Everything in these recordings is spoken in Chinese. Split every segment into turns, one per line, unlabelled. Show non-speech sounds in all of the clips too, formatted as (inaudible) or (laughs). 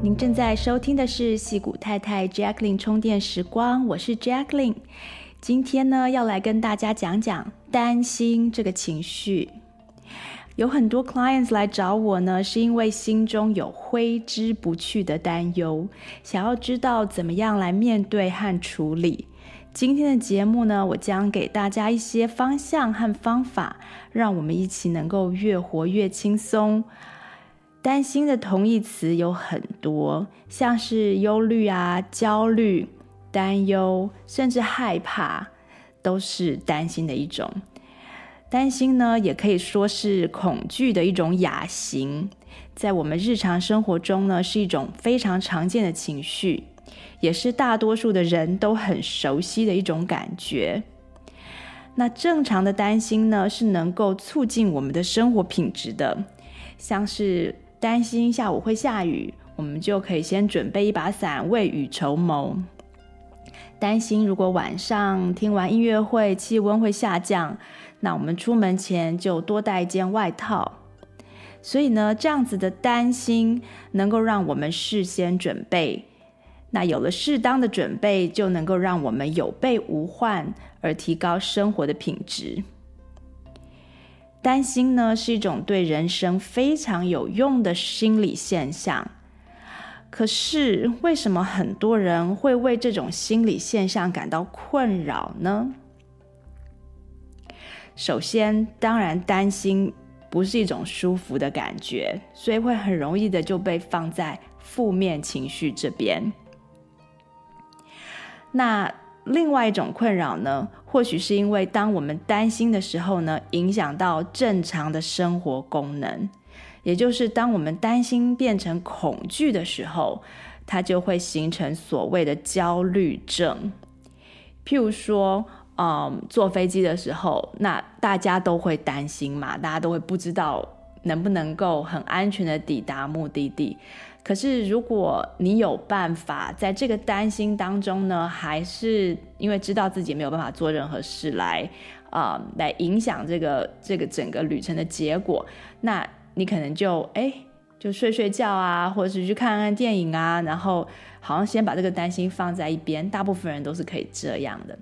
您正在收听的是矽谷太太 Jacqueline 充电时光，我是 Jacqueline。今天呢，要来跟大家讲讲担心这个情绪。有很多 clients 来找我呢，是因为心中有挥之不去的担忧，想要知道怎么样来面对和处理。今天的节目呢，我将给大家一些方向和方法，让我们一起能够越活越轻松。担心的同义词有很多，像是忧虑啊、焦虑、担忧，甚至害怕，都是担心的一种。担心呢，也可以说是恐惧的一种亚型，在我们日常生活中呢，是一种非常常见的情绪，也是大多数的人都很熟悉的一种感觉。那正常的担心呢，是能够促进我们的生活品质的，像是。担心下午会下雨，我们就可以先准备一把伞，未雨绸缪。担心如果晚上听完音乐会，气温会下降，那我们出门前就多带一件外套。所以呢，这样子的担心能够让我们事先准备。那有了适当的准备，就能够让我们有备无患，而提高生活的品质。担心呢，是一种对人生非常有用的心理现象。可是，为什么很多人会为这种心理现象感到困扰呢？首先，当然担心不是一种舒服的感觉，所以会很容易的就被放在负面情绪这边。那另外一种困扰呢，或许是因为当我们担心的时候呢，影响到正常的生活功能，也就是当我们担心变成恐惧的时候，它就会形成所谓的焦虑症。譬如说，嗯，坐飞机的时候，那大家都会担心嘛，大家都会不知道能不能够很安全的抵达目的地。可是，如果你有办法在这个担心当中呢，还是因为知道自己没有办法做任何事来，啊、呃，来影响这个这个整个旅程的结果，那你可能就哎，就睡睡觉啊，或者是去看看电影啊，然后好像先把这个担心放在一边。大部分人都是可以这样的，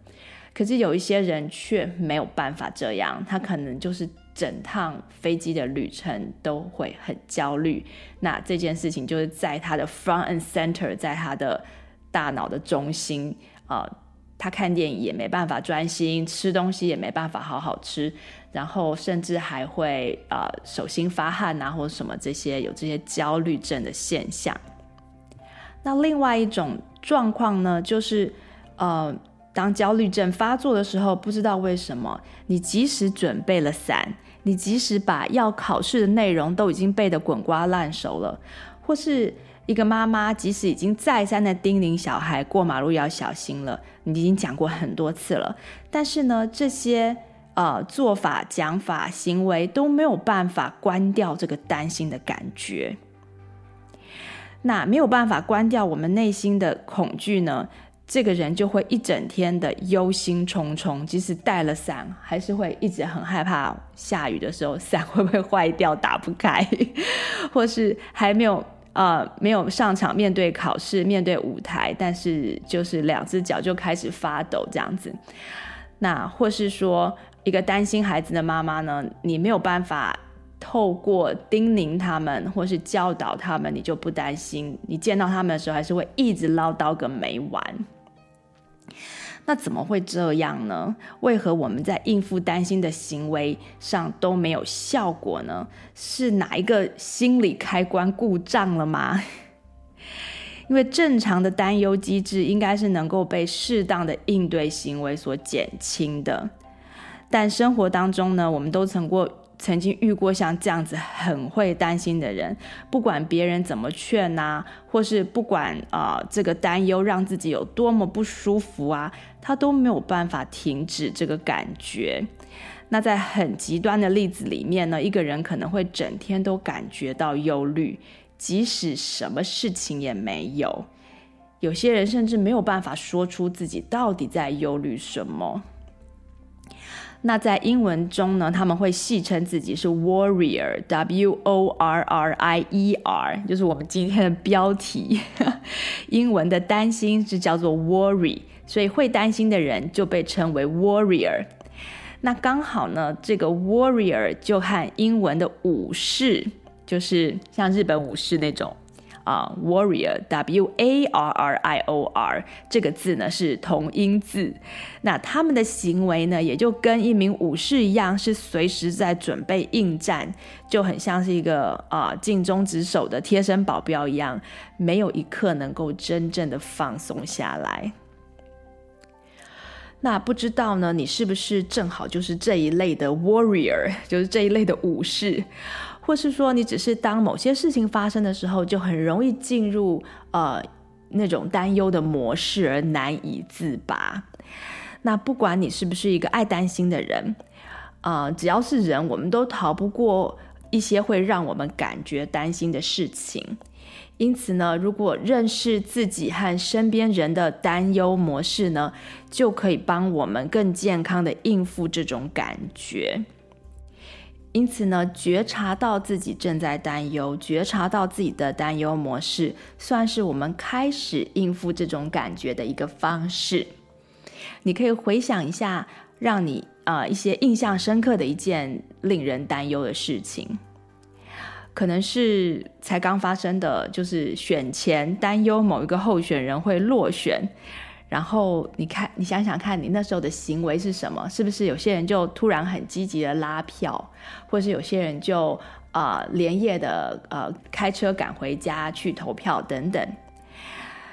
可是有一些人却没有办法这样，他可能就是。整趟飞机的旅程都会很焦虑，那这件事情就是在他的 front and center，在他的大脑的中心啊、呃，他看电影也没办法专心，吃东西也没办法好好吃，然后甚至还会、呃、手心发汗啊，或者什么这些有这些焦虑症的现象。那另外一种状况呢，就是呃，当焦虑症发作的时候，不知道为什么，你即使准备了伞。你即使把要考试的内容都已经背得滚瓜烂熟了，或是一个妈妈，即使已经再三的叮咛小孩过马路要小心了，你已经讲过很多次了，但是呢，这些呃做法、讲法、行为都没有办法关掉这个担心的感觉，那没有办法关掉我们内心的恐惧呢？这个人就会一整天的忧心忡忡，即使带了伞，还是会一直很害怕下雨的时候伞会不会坏掉打不开，(laughs) 或是还没有呃没有上场面对考试面对舞台，但是就是两只脚就开始发抖这样子。那或是说一个担心孩子的妈妈呢，你没有办法透过叮咛他们或是教导他们，你就不担心，你见到他们的时候还是会一直唠叨个没完。那怎么会这样呢？为何我们在应付担心的行为上都没有效果呢？是哪一个心理开关故障了吗？(laughs) 因为正常的担忧机制应该是能够被适当的应对行为所减轻的，但生活当中呢，我们都曾过曾经遇过像这样子很会担心的人，不管别人怎么劝啊，或是不管啊、呃、这个担忧让自己有多么不舒服啊，他都没有办法停止这个感觉。那在很极端的例子里面呢，一个人可能会整天都感觉到忧虑。即使什么事情也没有，有些人甚至没有办法说出自己到底在忧虑什么。那在英文中呢，他们会戏称自己是 warrior，w o r r i e r，就是我们今天的标题。(laughs) 英文的担心是叫做 worry，所以会担心的人就被称为 warrior。那刚好呢，这个 warrior 就和英文的武士。就是像日本武士那种啊，warrior，W A R R I O R 这个字呢是同音字，那他们的行为呢也就跟一名武士一样，是随时在准备应战，就很像是一个啊尽忠职守的贴身保镖一样，没有一刻能够真正的放松下来。那不知道呢，你是不是正好就是这一类的 warrior，就是这一类的武士？或是说，你只是当某些事情发生的时候，就很容易进入呃那种担忧的模式而难以自拔。那不管你是不是一个爱担心的人，呃，只要是人，我们都逃不过一些会让我们感觉担心的事情。因此呢，如果认识自己和身边人的担忧模式呢，就可以帮我们更健康的应付这种感觉。因此呢，觉察到自己正在担忧，觉察到自己的担忧模式，算是我们开始应付这种感觉的一个方式。你可以回想一下，让你啊、呃、一些印象深刻的一件令人担忧的事情，可能是才刚发生的，就是选前担忧某一个候选人会落选。然后你看，你想想看，你那时候的行为是什么？是不是有些人就突然很积极的拉票，或是有些人就呃连夜的呃开车赶回家去投票等等，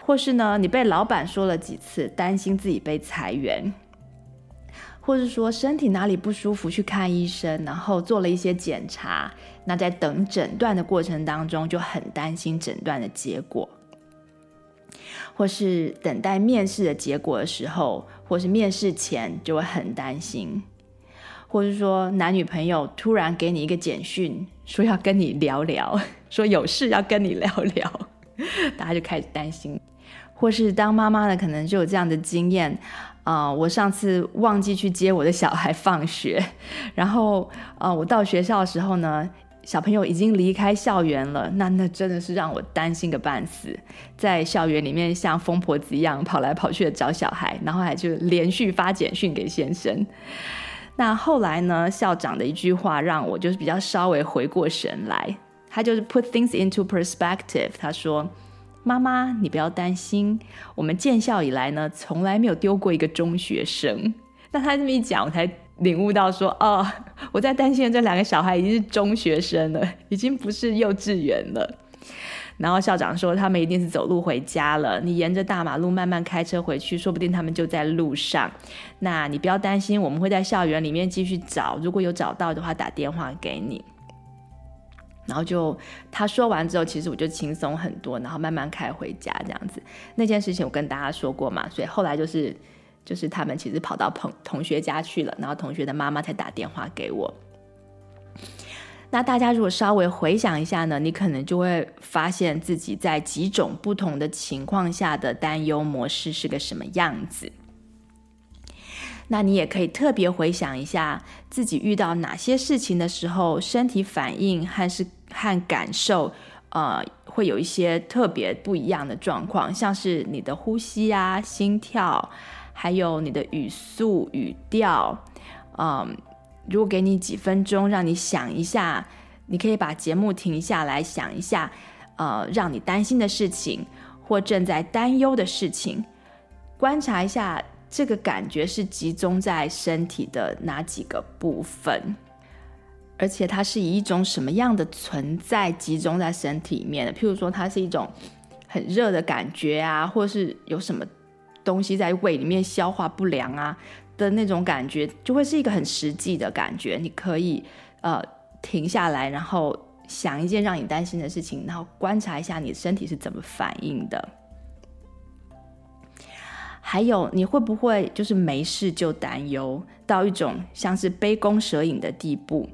或是呢你被老板说了几次，担心自己被裁员，或是说身体哪里不舒服去看医生，然后做了一些检查，那在等诊断的过程当中就很担心诊断的结果。或是等待面试的结果的时候，或是面试前就会很担心，或是说男女朋友突然给你一个简讯，说要跟你聊聊，(laughs) 说有事要跟你聊聊，(laughs) 大家就开始担心。或是当妈妈的可能就有这样的经验，啊、我上次忘记去接我的小孩放学，然后、呃，我到学校的时候呢。小朋友已经离开校园了，那那真的是让我担心个半死，在校园里面像疯婆子一样跑来跑去的找小孩，然后还就连续发简讯给先生。那后来呢，校长的一句话让我就是比较稍微回过神来，他就是 put things into perspective。他说：“妈妈，你不要担心，我们建校以来呢，从来没有丢过一个中学生。”那他这么一讲，我才。领悟到说哦，(laughs) 我在担心的这两个小孩已经是中学生了，(laughs) 已经不是幼稚园了。然后校长说他们一定是走路回家了，你沿着大马路慢慢开车回去，说不定他们就在路上。那你不要担心，我们会在校园里面继续找，如果有找到的话打电话给你。然后就他说完之后，其实我就轻松很多，然后慢慢开回家这样子。那件事情我跟大家说过嘛，所以后来就是。就是他们其实跑到朋同学家去了，然后同学的妈妈才打电话给我。那大家如果稍微回想一下呢，你可能就会发现自己在几种不同的情况下的担忧模式是个什么样子。那你也可以特别回想一下自己遇到哪些事情的时候，身体反应还是和感受，呃，会有一些特别不一样的状况，像是你的呼吸啊、心跳。还有你的语速、语调，嗯，如果给你几分钟，让你想一下，你可以把节目停下来想一下，呃，让你担心的事情或正在担忧的事情，观察一下这个感觉是集中在身体的哪几个部分？而且它是以一种什么样的存在集中在身体里面的？譬如说，它是一种很热的感觉啊，或是有什么东西在胃里面消化不良啊的那种感觉，就会是一个很实际的感觉。你可以呃停下来，然后想一件让你担心的事情，然后观察一下你的身体是怎么反应的。还有，你会不会就是没事就担忧到一种像是杯弓蛇影的地步？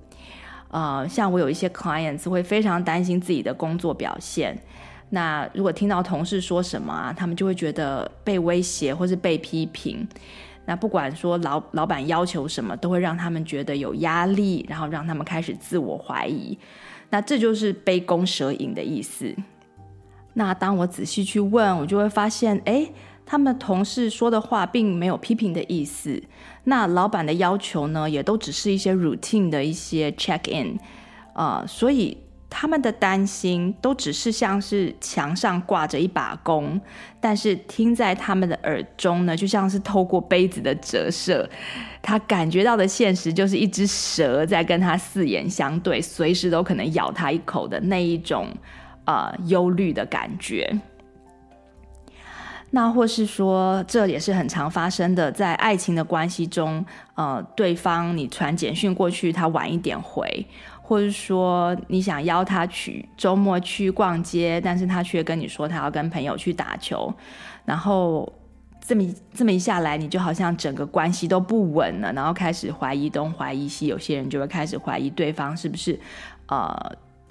呃，像我有一些 clients 会非常担心自己的工作表现。那如果听到同事说什么啊，他们就会觉得被威胁或是被批评。那不管说老老板要求什么，都会让他们觉得有压力，然后让他们开始自我怀疑。那这就是杯弓蛇影的意思。那当我仔细去问，我就会发现，哎。他们同事说的话并没有批评的意思，那老板的要求呢，也都只是一些 routine 的一些 check in，呃，所以他们的担心都只是像是墙上挂着一把弓，但是听在他们的耳中呢，就像是透过杯子的折射，他感觉到的现实就是一只蛇在跟他四眼相对，随时都可能咬他一口的那一种呃忧虑的感觉。那或是说，这也是很常发生的，在爱情的关系中，呃，对方你传简讯过去，他晚一点回，或者说你想邀他去周末去逛街，但是他却跟你说他要跟朋友去打球，然后这么这么一下来，你就好像整个关系都不稳了，然后开始怀疑东怀疑西，有些人就会开始怀疑对方是不是，呃。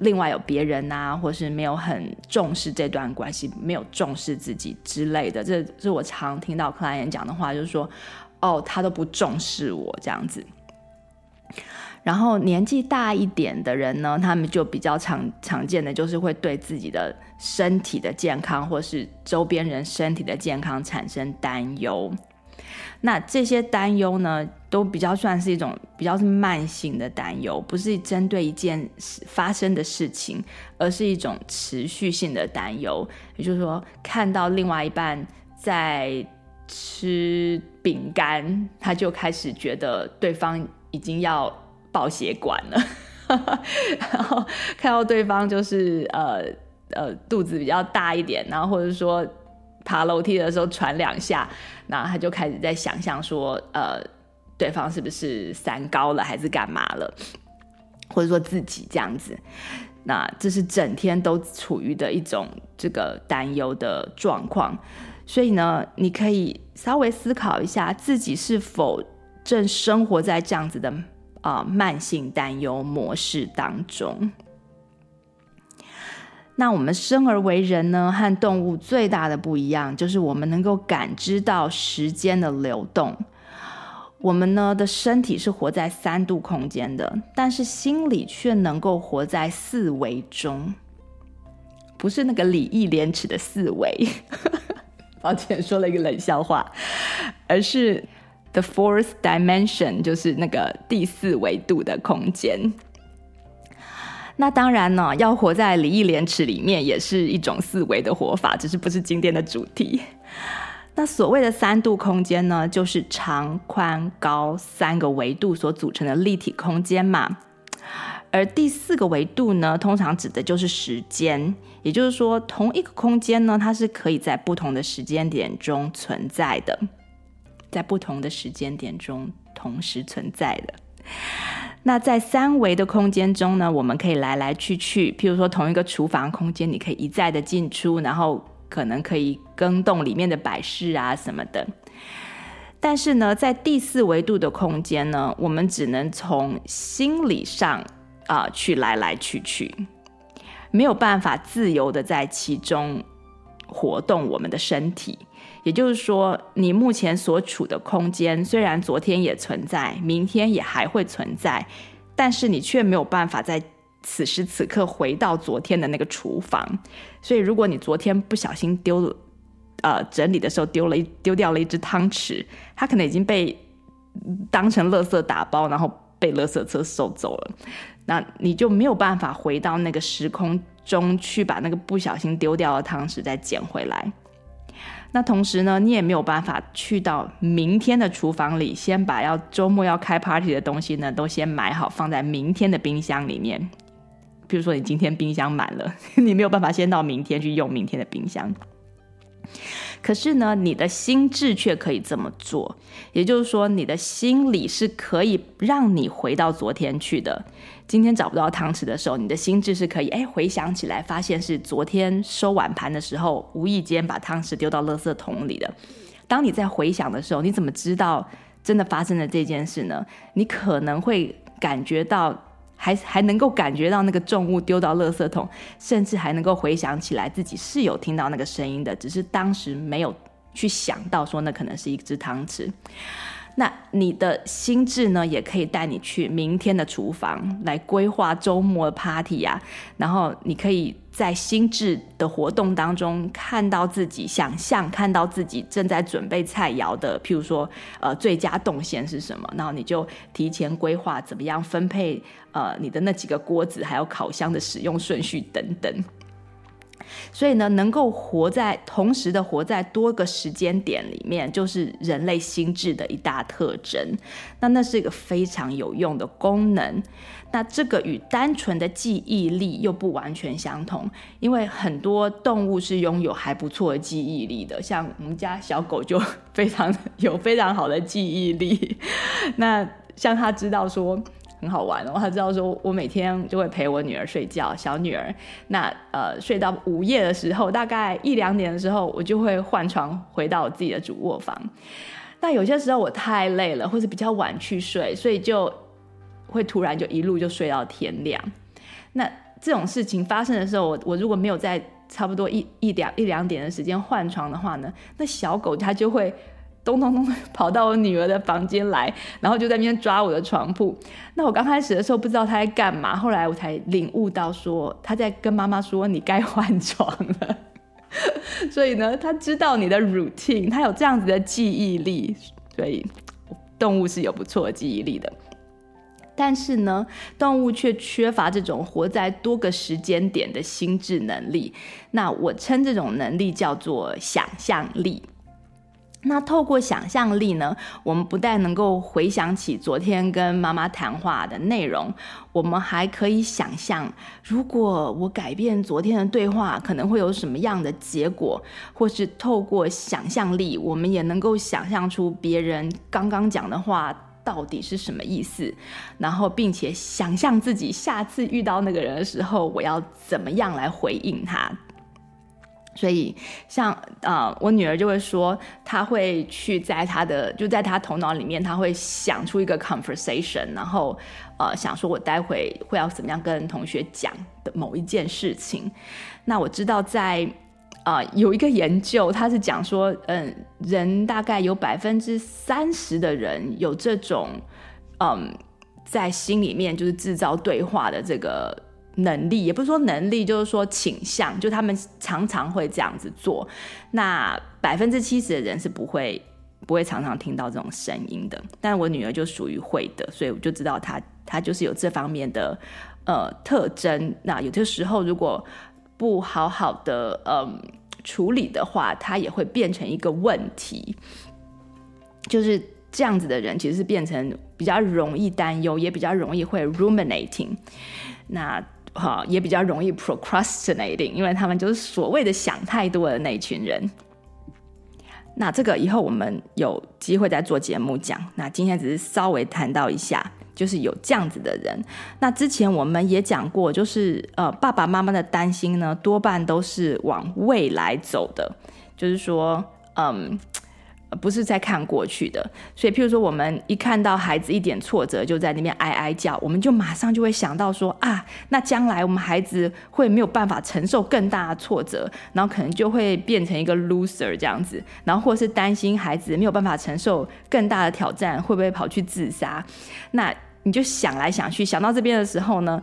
另外有别人啊，或是没有很重视这段关系，没有重视自己之类的，这是我常听到 client 讲的话，就是说，哦，他都不重视我这样子。然后年纪大一点的人呢，他们就比较常常见的就是会对自己的身体的健康，或是周边人身体的健康产生担忧。那这些担忧呢，都比较算是一种比较是慢性的担忧，不是针对一件发生的事情，而是一种持续性的担忧。也就是说，看到另外一半在吃饼干，他就开始觉得对方已经要爆血管了，(laughs) 然后看到对方就是呃呃肚子比较大一点，然后或者说。爬楼梯的时候喘两下，那他就开始在想象说，呃，对方是不是三高了，还是干嘛了，或者说自己这样子，那这是整天都处于的一种这个担忧的状况。所以呢，你可以稍微思考一下，自己是否正生活在这样子的啊、慢性担忧模式当中。那我们生而为人呢，和动物最大的不一样，就是我们能够感知到时间的流动。我们呢的身体是活在三度空间的，但是心里却能够活在四维中，不是那个礼义廉耻的四维，(laughs) 抱歉说了一个冷笑话，而是 the fourth dimension，就是那个第四维度的空间。那当然呢，要活在礼义廉耻里面，也是一种四维的活法，只是不是今天的主题。那所谓的三度空间呢，就是长、宽、高三个维度所组成的立体空间嘛。而第四个维度呢，通常指的就是时间，也就是说，同一个空间呢，它是可以在不同的时间点中存在的，在不同的时间点中同时存在的。那在三维的空间中呢，我们可以来来去去，譬如说同一个厨房空间，你可以一再的进出，然后可能可以更动里面的摆饰啊什么的。但是呢，在第四维度的空间呢，我们只能从心理上啊、去来来去去，没有办法自由的在其中活动我们的身体。也就是说，你目前所处的空间虽然昨天也存在，明天也还会存在，但是你却没有办法在此时此刻回到昨天的那个厨房。所以，如果你昨天不小心丢了，呃，整理的时候丢了一丢掉了一只汤匙，它可能已经被当成垃圾打包，然后被垃圾车收走了。那你就没有办法回到那个时空中去把那个不小心丢掉的汤匙再捡回来。那同时呢，你也没有办法去到明天的厨房里，先把要周末要开 party 的东西呢，都先买好，放在明天的冰箱里面。比如说，你今天冰箱满了，(laughs) 你没有办法先到明天去用明天的冰箱。可是呢，你的心智却可以这么做，也就是说，你的心理是可以让你回到昨天去的。今天找不到汤匙的时候，你的心智是可以哎回想起来，发现是昨天收碗盘的时候，无意间把汤匙丢到垃圾桶里的。当你在回想的时候，你怎么知道真的发生了这件事呢？你可能会感觉到。还还能够感觉到那个重物丢到垃圾桶，甚至还能够回想起来自己是有听到那个声音的，只是当时没有去想到说那可能是一只汤匙。那你的心智呢，也可以带你去明天的厨房来规划周末的 party 啊，然后你可以在心智的活动当中看到自己想象，看到自己正在准备菜肴的，譬如说呃最佳动线是什么，然后你就提前规划怎么样分配呃你的那几个锅子，还有烤箱的使用顺序等等。所以呢，能够活在同时的活在多个时间点里面，就是人类心智的一大特征。那那是一个非常有用的功能。那这个与单纯的记忆力又不完全相同，因为很多动物是拥有还不错的记忆力的，像我们家小狗就 (laughs) 非常有非常好的记忆力。那像它知道说。很好玩哦，他知道说，我每天就会陪我女儿睡觉，小女儿，那呃睡到午夜的时候，大概一两点的时候，我就会换床回到我自己的主卧房。但有些时候我太累了，或者比较晚去睡，所以就会突然就一路就睡到天亮。那这种事情发生的时候，我我如果没有在差不多一一两一两点的时间换床的话呢，那小狗它就会。咚咚咚跑到我女儿的房间来，然后就在那边抓我的床铺。那我刚开始的时候不知道他在干嘛，后来我才领悟到说他在跟妈妈说，你该换床了。(laughs) 所以呢，他知道你的 routine，他有这样子的记忆力。所以动物是有不错的记忆力的，但是呢，动物却缺乏这种活在多个时间点的心智能力。那我称这种能力叫做想象力。那透过想象力呢，我们不但能够回想起昨天跟妈妈谈话的内容，我们还可以想象，如果我改变昨天的对话，可能会有什么样的结果，或是透过想象力，我们也能够想象出别人刚刚讲的话到底是什么意思，然后并且想象自己下次遇到那个人的时候，我要怎么样来回应他。所以像，呃、我女儿就会说，她会去在她的就在她头脑里面，她会想出一个 conversation，然后呃想说，我待会会要怎么样跟同学讲的某一件事情。那我知道在啊、呃、有一个研究，他是讲说，嗯，人大概有百分之三十的人有这种嗯在心里面就是制造对话的这个。能力也不是说能力，就是说倾向，就他们常常会这样子做。那百分之七十的人是不会不会常常听到这种声音的，但我女儿就属于会的，所以我就知道她她就是有这方面的呃特征。那有的时候如果不好好的嗯、处理的话，她也会变成一个问题。就是这样子的人，其实是变成比较容易担忧，也比较容易会 ruminating。那哈，也比较容易 procrastinating，因为他们就是所谓的想太多的那一群人。那这个以后我们有机会再做节目讲。那今天只是稍微谈到一下，就是有这样子的人。那之前我们也讲过，就是呃，爸爸妈妈的担心呢，多半都是往未来走的，就是说，嗯。不是在看过去的，所以譬如说，我们一看到孩子一点挫折，就在那边哀哀叫，我们就马上就会想到说啊，那将来我们孩子会没有办法承受更大的挫折，然后可能就会变成一个 loser 这样子，然后或是担心孩子没有办法承受更大的挑战，会不会跑去自杀？那你就想来想去，想到这边的时候呢，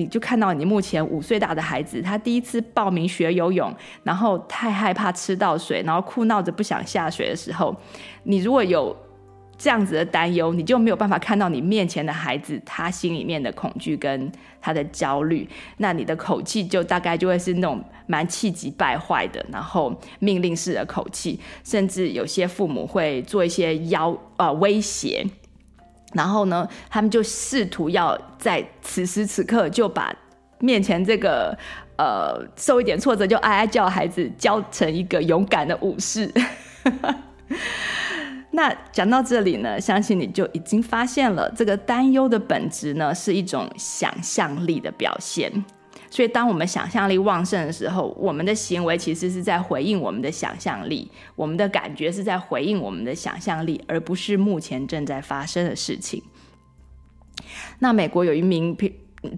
你就看到你目前五岁大的孩子，他第一次报名学游泳，然后太害怕吃到水，然后哭闹着不想下水的时候，你如果有这样子的担忧，你就没有办法看到你面前的孩子他心里面的恐惧跟他的焦虑，那你的口气就大概就会是那种蛮气急败坏的，然后命令式的口气，甚至有些父母会做一些要呃威胁，然后呢，他们就试图要在此时此刻就把面前这个呃受一点挫折就哀哀叫孩子教成一个勇敢的武士。(laughs) 那讲到这里呢，相信你就已经发现了，这个担忧的本质呢，是一种想象力的表现。所以，当我们想象力旺盛的时候，我们的行为其实是在回应我们的想象力，我们的感觉是在回应我们的想象力，而不是目前正在发生的事情。那美国有一名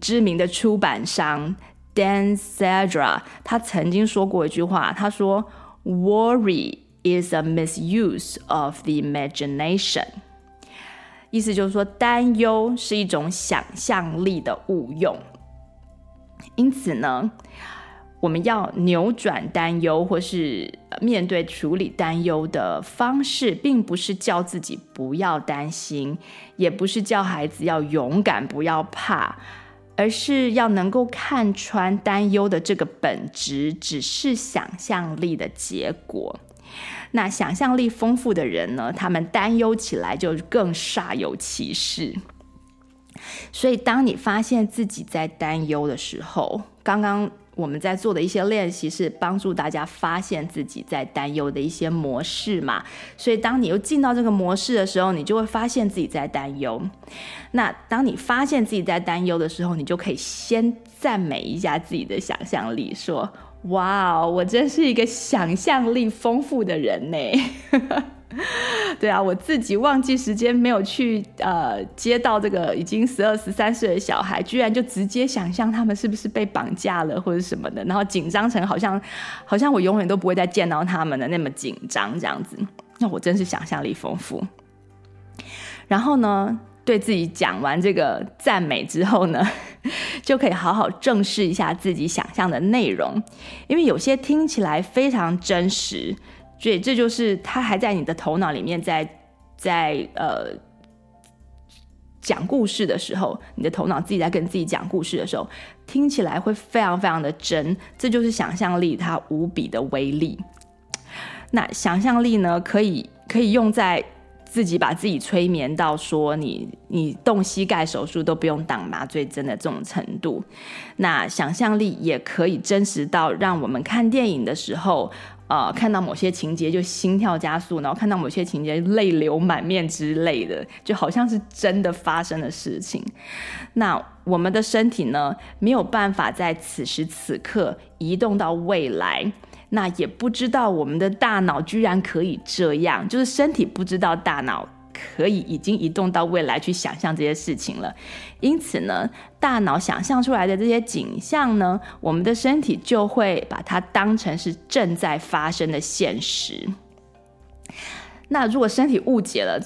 知名的出版商 Dan Zadra，他曾经说过一句话，他说：“Worry。” is a misuse of the imagination。意思就是说，担忧是一种想象力的误用。因此呢，我们要扭转担忧，或是面对处理担忧的方式，并不是叫自己不要担心，也不是叫孩子要勇敢，不要怕，而是要能够看穿担忧的这个本质，只是想象力的结果。那想象力丰富的人呢，他们担忧起来就更煞有其事。所以，当你发现自己在担忧的时候，刚刚我们在做的一些练习是帮助大家发现自己在担忧的一些模式嘛。所以，当你又进到这个模式的时候，你就会发现自己在担忧。那当你发现自己在担忧的时候，你就可以先赞美一下自己的想象力，说。哇哦，我真是一个想象力丰富的人呢。(laughs) 对啊，我自己忘记时间没有去呃接到这个已经十二十三岁的小孩，居然就直接想象他们是不是被绑架了或者什么的，然后紧张成好像好像我永远都不会再见到他们的那么紧张这样子。那我真是想象力丰富。然后呢，对自己讲完这个赞美之后呢，(laughs) 就可以好好正视一下自己想象的内容，因为有些听起来非常真实，所以这就是它还在你的头脑里面，在在呃讲故事的时候，你的头脑自己在跟自己讲故事的时候，听起来会非常非常的真，这就是想象力它无比的威力。那想象力呢，可以可以用在。自己把自己催眠到说你你动膝盖手术都不用打麻醉针的这种程度，那想象力也可以真实到让我们看电影的时候，呃，看到某些情节就心跳加速，然后看到某些情节泪流满面之类的，就好像是真的发生的事情。那我们的身体呢，没有办法在此时此刻移动到未来。那也不知道我们的大脑居然可以这样，就是身体不知道大脑可以已经移动到未来去想象这些事情了。因此呢，大脑想象出来的这些景象呢，我们的身体就会把它当成是正在发生的现实。那如果身体误解了、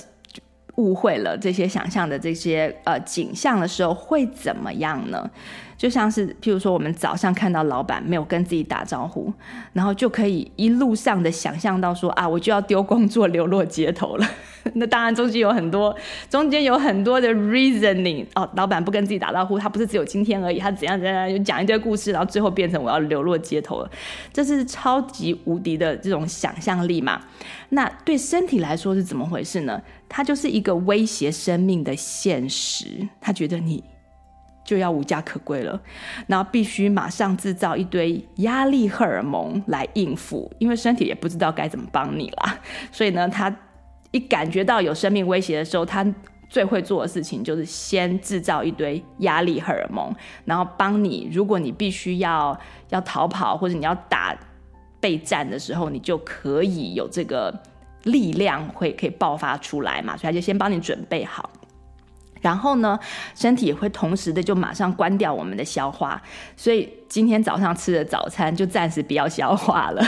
误会了这些想象的这些呃景象的时候，会怎么样呢？就像是，譬如说，我们早上看到老板没有跟自己打招呼，然后就可以一路上的想象到说啊，我就要丢工作，流落街头了。(laughs) 那当然中间有很多，中间有很多的 reasoning 哦，老板不跟自己打招呼，他不是只有今天而已，他怎样怎样，就讲一堆故事，然后最后变成我要流落街头了。这是超级无敌的这种想象力嘛？那对身体来说是怎么回事呢？它就是一个威胁生命的现实，他觉得你。就要无家可归了，然后必须马上制造一堆压力荷尔蒙来应付，因为身体也不知道该怎么帮你啦。所以呢，他一感觉到有生命威胁的时候，他最会做的事情就是先制造一堆压力荷尔蒙，然后帮你。如果你必须要要逃跑或者你要打备战的时候，你就可以有这个力量会可以爆发出来嘛。所以他就先帮你准备好。然后呢，身体也会同时的就马上关掉我们的消化，所以今天早上吃的早餐就暂时不要消化了，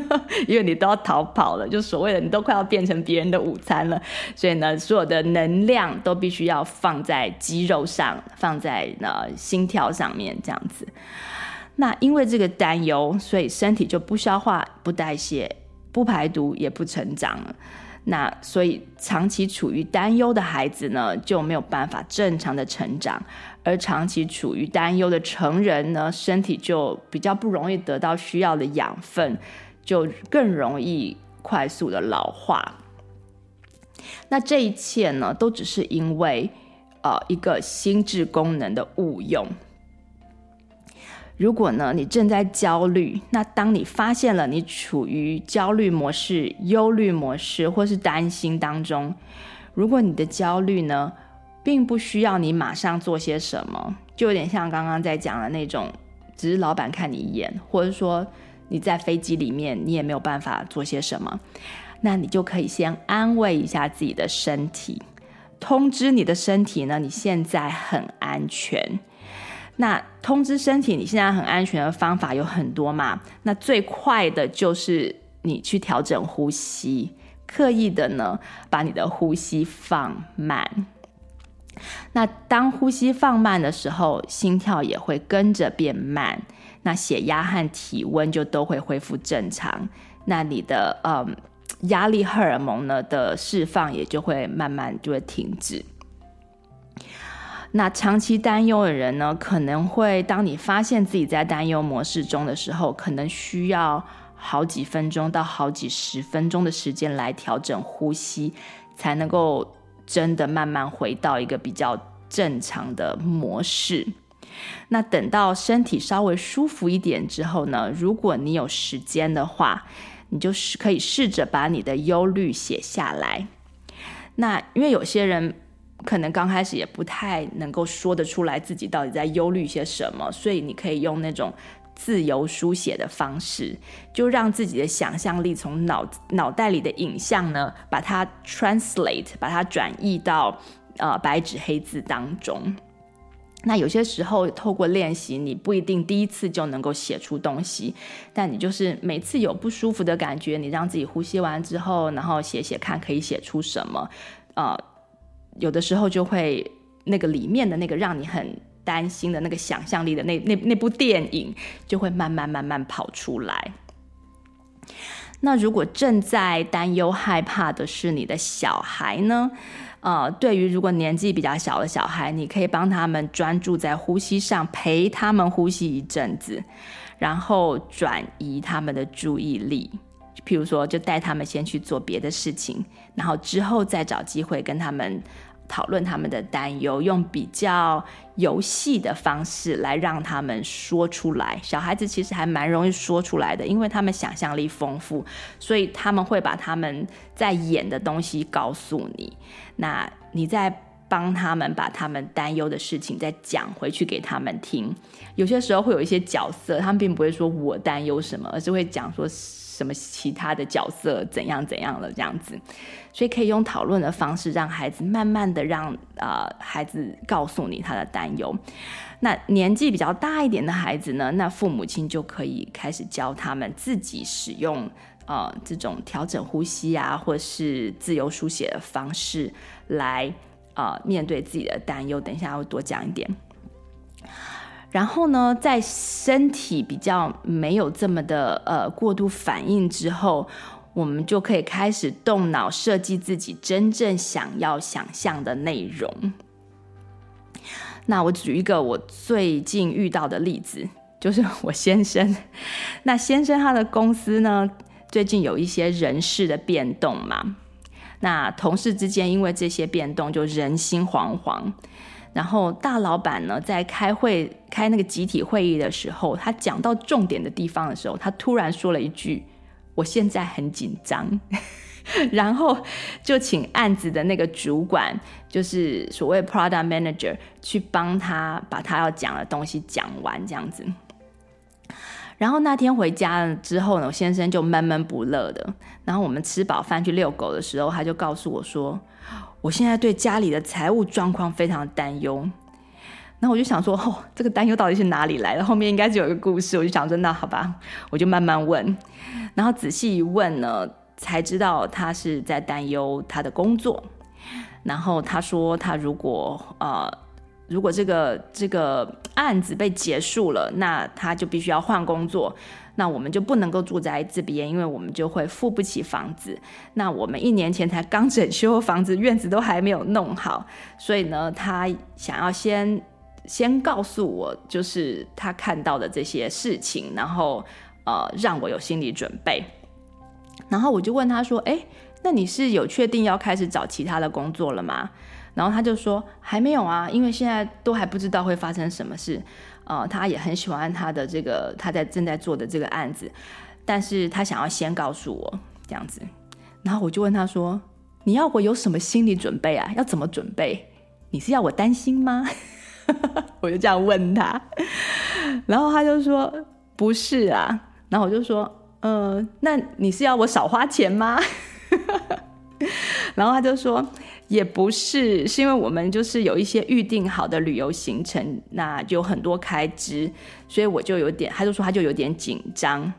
(laughs) 因为你都要逃跑了，就所谓的你都快要变成别人的午餐了，所以呢，所有的能量都必须要放在肌肉上，放在呃心跳上面这样子。那因为这个担忧，所以身体就不消化、不代谢、不排毒、也不成长了。那所以长期处于担忧的孩子呢，就没有办法正常的成长，而长期处于担忧的成人呢，身体就比较不容易得到需要的养分，就更容易快速的老化。那这一切呢，都只是因为呃一个心智功能的误用。如果呢，你正在焦虑，那当你发现了你处于焦虑模式、忧虑模式或是担心当中，如果你的焦虑呢，并不需要你马上做些什么，就有点像刚刚在讲的那种，只是老板看你一眼，或者说你在飞机里面，你也没有办法做些什么，那你就可以先安慰一下自己的身体，通知你的身体呢，你现在很安全。那通知身体你现在很安全的方法有很多嘛？那最快的就是你去调整呼吸，刻意的呢把你的呼吸放慢。那当呼吸放慢的时候，心跳也会跟着变慢，那血压和体温就都会恢复正常。那你的嗯压力荷尔蒙呢的释放也就会慢慢就会停止。那长期担忧的人呢，可能会当你发现自己在担忧模式中的时候，可能需要好几分钟到好几十分钟的时间来调整呼吸，才能够真的慢慢回到一个比较正常的模式。那等到身体稍微舒服一点之后呢，如果你有时间的话，你就是可以试着把你的忧虑写下来。那因为有些人。可能刚开始也不太能够说得出来自己到底在忧虑些什么，所以你可以用那种自由书写的方式，就让自己的想象力从脑脑袋里的影像呢，把它 translate，把它转译到呃白纸黑字当中。那有些时候透过练习，你不一定第一次就能够写出东西，但你就是每次有不舒服的感觉，你让自己呼吸完之后，然后写写看可以写出什么，呃。有的时候就会那个里面的那个让你很担心的那个想象力的那那那部电影就会慢慢慢慢跑出来。那如果正在担忧害怕的是你的小孩呢？呃，对于如果年纪比较小的小孩，你可以帮他们专注在呼吸上，陪他们呼吸一阵子，然后转移他们的注意力。譬如说，就带他们先去做别的事情，然后之后再找机会跟他们讨论他们的担忧，用比较游戏的方式来让他们说出来。小孩子其实还蛮容易说出来的，因为他们想象力丰富，所以他们会把他们在演的东西告诉你。那你在帮他们把他们担忧的事情再讲回去给他们听。有些时候会有一些角色，他们并不会说我担忧什么，而是会讲说。什么其他的角色怎样怎样的这样子，所以可以用讨论的方式让孩子慢慢的让呃孩子告诉你他的担忧。那年纪比较大一点的孩子呢，那父母亲就可以开始教他们自己使用呃这种调整呼吸啊，或是自由书写的方式来呃面对自己的担忧。等一下我会多讲一点。然后呢，在身体比较没有这么的呃过度反应之后，我们就可以开始动脑设计自己真正想要想象的内容。那我举一个我最近遇到的例子，就是我先生。(laughs) 那先生他的公司呢，最近有一些人事的变动嘛，那同事之间因为这些变动就人心惶惶。然后大老板呢，在开会开那个集体会议的时候，他讲到重点的地方的时候，他突然说了一句：“我现在很紧张。” (laughs) 然后就请案子的那个主管，就是所谓 product manager，去帮他把他要讲的东西讲完，这样子。然后那天回家之后呢，我先生就闷闷不乐的。然后我们吃饱饭去遛狗的时候，他就告诉我说。我现在对家里的财务状况非常担忧，那我就想说，哦，这个担忧到底是哪里来的？后面应该是有一个故事，我就想说，那好吧，我就慢慢问，然后仔细一问呢，才知道他是在担忧他的工作。然后他说，他如果呃如果这个这个案子被结束了，那他就必须要换工作，那我们就不能够住在这边，因为我们就会付不起房子。那我们一年前才刚整修房子，院子都还没有弄好，所以呢，他想要先先告诉我，就是他看到的这些事情，然后呃，让我有心理准备。然后我就问他说：“哎，那你是有确定要开始找其他的工作了吗？”然后他就说还没有啊，因为现在都还不知道会发生什么事。呃，他也很喜欢他的这个他在正在做的这个案子，但是他想要先告诉我这样子。然后我就问他说：“你要我有什么心理准备啊？要怎么准备？你是要我担心吗？” (laughs) 我就这样问他，然后他就说：“不是啊。”然后我就说：“嗯、呃，那你是要我少花钱吗？” (laughs) 然后他就说。也不是，是因为我们就是有一些预定好的旅游行程，那就有很多开支，所以我就有点，他就说他就有点紧张，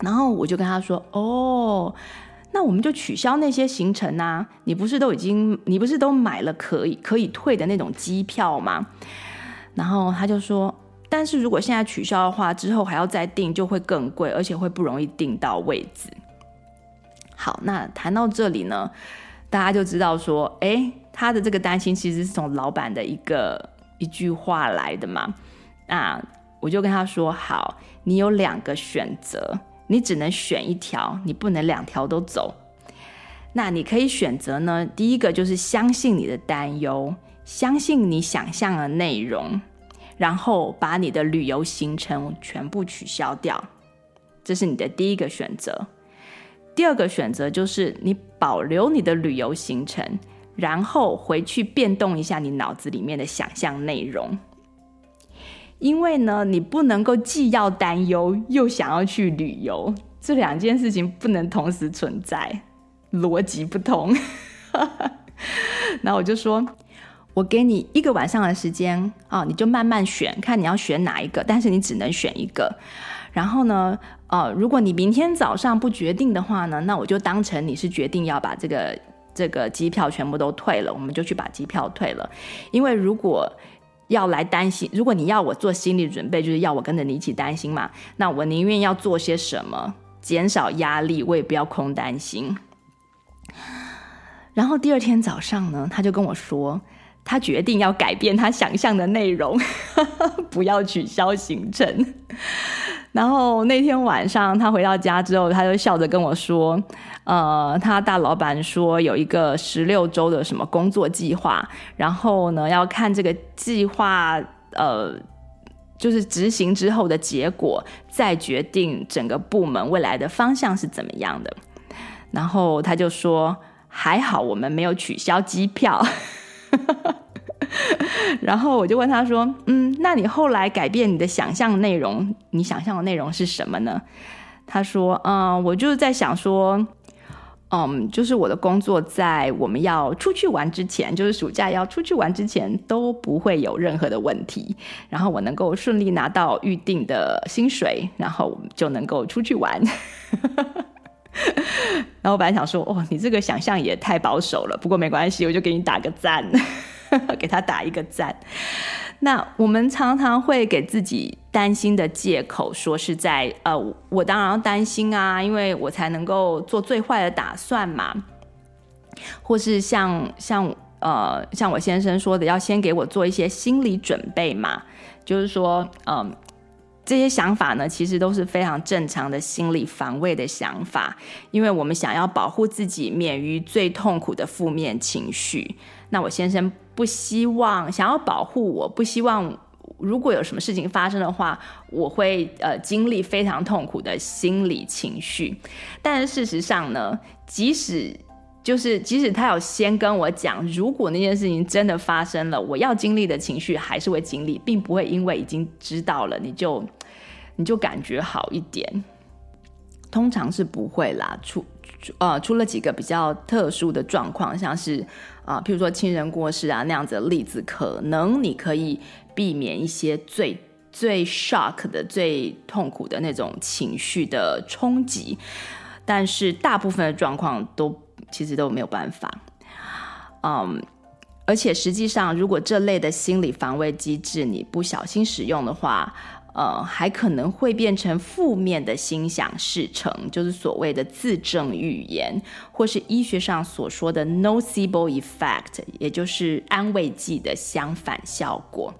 然后我就跟他说，哦，那我们就取消那些行程啊，你不是都已经，你不是都买了可以可以退的那种机票吗？然后他就说，但是如果现在取消的话，之后还要再订就会更贵，而且会不容易订到位置。好，那谈到这里呢，大家就知道说，哎，他的这个担心其实是从老板的一个一句话来的嘛。那我就跟他说，好，你有两个选择，你只能选一条，你不能两条都走。那你可以选择呢，第一个就是相信你的担忧，相信你想象的内容，然后把你的旅游行程全部取消掉，这是你的第一个选择。第二个选择就是你保留你的旅游行程，然后回去变动一下你脑子里面的想象内容。因为呢，你不能够既要担忧又想要去旅游，这两件事情不能同时存在，逻辑不通。(laughs) 然后我就说，我给你一个晚上的时间啊，你就慢慢选，看你要选哪一个，但是你只能选一个。然后呢，呃，如果你明天早上不决定的话呢，那我就当成你是决定要把这个这个机票全部都退了，我们就去把机票退了。因为如果要来担心，如果你要我做心理准备，就是要我跟着你一起担心嘛，那我宁愿要做些什么，减少压力，我也不要空担心。然后第二天早上呢，他就跟我说，他决定要改变他想象的内容，(laughs) 不要取消行程。然后那天晚上，他回到家之后，他就笑着跟我说：“呃，他大老板说有一个十六周的什么工作计划，然后呢，要看这个计划，呃，就是执行之后的结果，再决定整个部门未来的方向是怎么样的。”然后他就说：“还好我们没有取消机票。” (laughs) 然后我就问他说：“嗯，那你后来改变你的想象内容，你想象的内容是什么呢？”他说：“嗯，我就是在想说，嗯，就是我的工作在我们要出去玩之前，就是暑假要出去玩之前都不会有任何的问题，然后我能够顺利拿到预定的薪水，然后就能够出去玩。(laughs) ”然后我本来想说：“哦，你这个想象也太保守了。”不过没关系，我就给你打个赞。(laughs) (laughs) 给他打一个赞。那我们常常会给自己担心的借口，说是在呃，我当然要担心啊，因为我才能够做最坏的打算嘛。或是像像呃，像我先生说的，要先给我做一些心理准备嘛。就是说，嗯、这些想法呢，其实都是非常正常的心理防卫的想法，因为我们想要保护自己免于最痛苦的负面情绪。那我先生。不希望想要保护我，不希望如果有什么事情发生的话，我会呃经历非常痛苦的心理情绪。但是事实上呢，即使就是即使他有先跟我讲，如果那件事情真的发生了，我要经历的情绪还是会经历，并不会因为已经知道了你就你就感觉好一点。通常是不会啦，出呃出了几个比较特殊的状况，像是。啊，譬如说亲人过世啊那样子的例子，可能你可以避免一些最最 shock 的、最痛苦的那种情绪的冲击，但是大部分的状况都其实都没有办法。嗯，而且实际上，如果这类的心理防卫机制你不小心使用的话，呃，还可能会变成负面的心想事成，就是所谓的自证预言，或是医学上所说的 nocebo effect，也就是安慰剂的相反效果。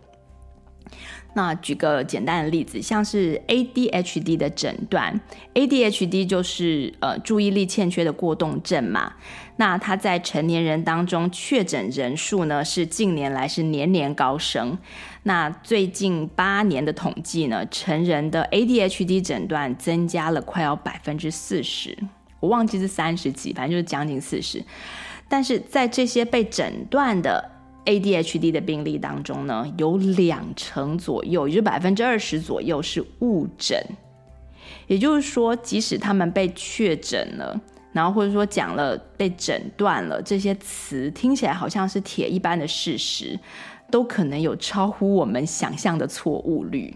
那举个简单的例子，像是 ADHD 的诊断，ADHD 就是呃注意力欠缺的过动症嘛。那它在成年人当中确诊人数呢，是近年来是年年高升。那最近八年的统计呢，成人的 ADHD 诊断增加了快要百分之四十，我忘记是三十几，反正就是将近四十。但是在这些被诊断的 ADHD 的病例当中呢，有两成左右，也就百分之二十左右是误诊。也就是说，即使他们被确诊了，然后或者说讲了被诊断了这些词，听起来好像是铁一般的事实。都可能有超乎我们想象的错误率。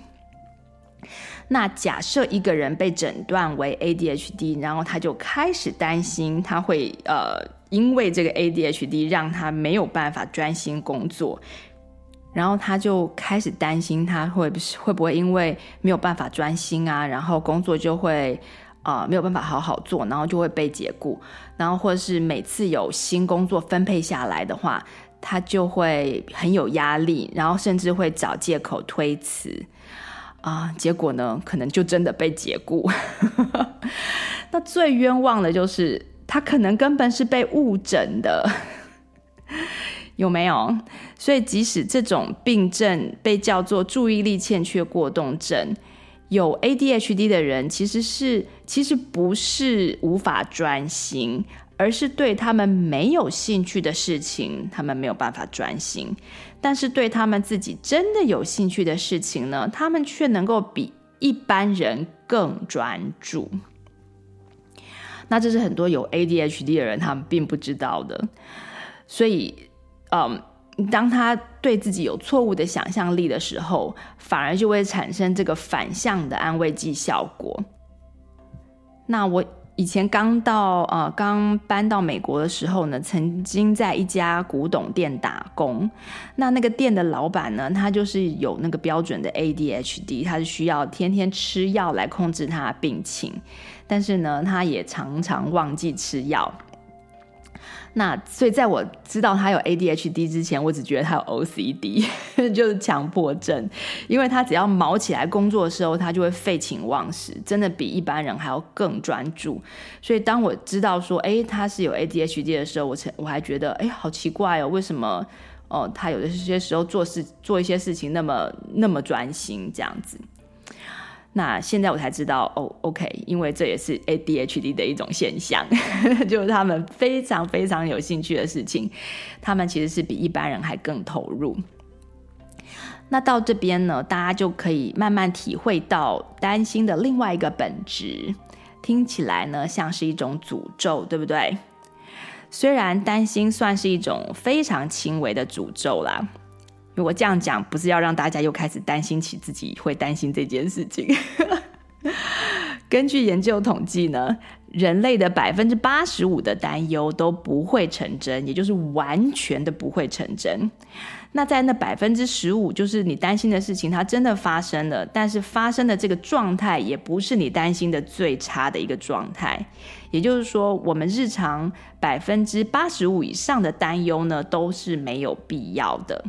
那假设一个人被诊断为 ADHD，然后他就开始担心他会呃，因为这个 ADHD 让他没有办法专心工作，然后他就开始担心他会不会不会因为没有办法专心啊，然后工作就会呃没有办法好好做，然后就会被解雇，然后或者是每次有新工作分配下来的话。他就会很有压力，然后甚至会找借口推辞啊，结果呢，可能就真的被解雇。(laughs) 那最冤枉的就是他可能根本是被误诊的，(laughs) 有没有？所以即使这种病症被叫做注意力欠缺过动症，有 ADHD 的人其实是其实不是无法专心。而是对他们没有兴趣的事情，他们没有办法专心；但是对他们自己真的有兴趣的事情呢，他们却能够比一般人更专注。那这是很多有 ADHD 的人他们并不知道的。所以，嗯，当他对自己有错误的想象力的时候，反而就会产生这个反向的安慰剂效果。那我。以前刚到呃刚搬到美国的时候呢，曾经在一家古董店打工。那那个店的老板呢，他就是有那个标准的 ADHD，他是需要天天吃药来控制他的病情，但是呢，他也常常忘记吃药。那所以，在我知道他有 ADHD 之前，我只觉得他有 OCD，(laughs) 就是强迫症。因为他只要卯起来工作的时候，他就会废寝忘食，真的比一般人还要更专注。所以，当我知道说，哎，他是有 ADHD 的时候，我才我还觉得，哎，好奇怪哦，为什么哦，他有的些时候做事做一些事情那么那么专心这样子。那现在我才知道哦，OK，因为这也是 ADHD 的一种现象，(laughs) 就是他们非常非常有兴趣的事情，他们其实是比一般人还更投入。那到这边呢，大家就可以慢慢体会到担心的另外一个本质，听起来呢像是一种诅咒，对不对？虽然担心算是一种非常轻微的诅咒啦。如果这样讲，不是要让大家又开始担心起自己会担心这件事情。(laughs) 根据研究统计呢，人类的百分之八十五的担忧都不会成真，也就是完全的不会成真。那在那百分之十五，就是你担心的事情，它真的发生了，但是发生的这个状态也不是你担心的最差的一个状态。也就是说，我们日常百分之八十五以上的担忧呢，都是没有必要的。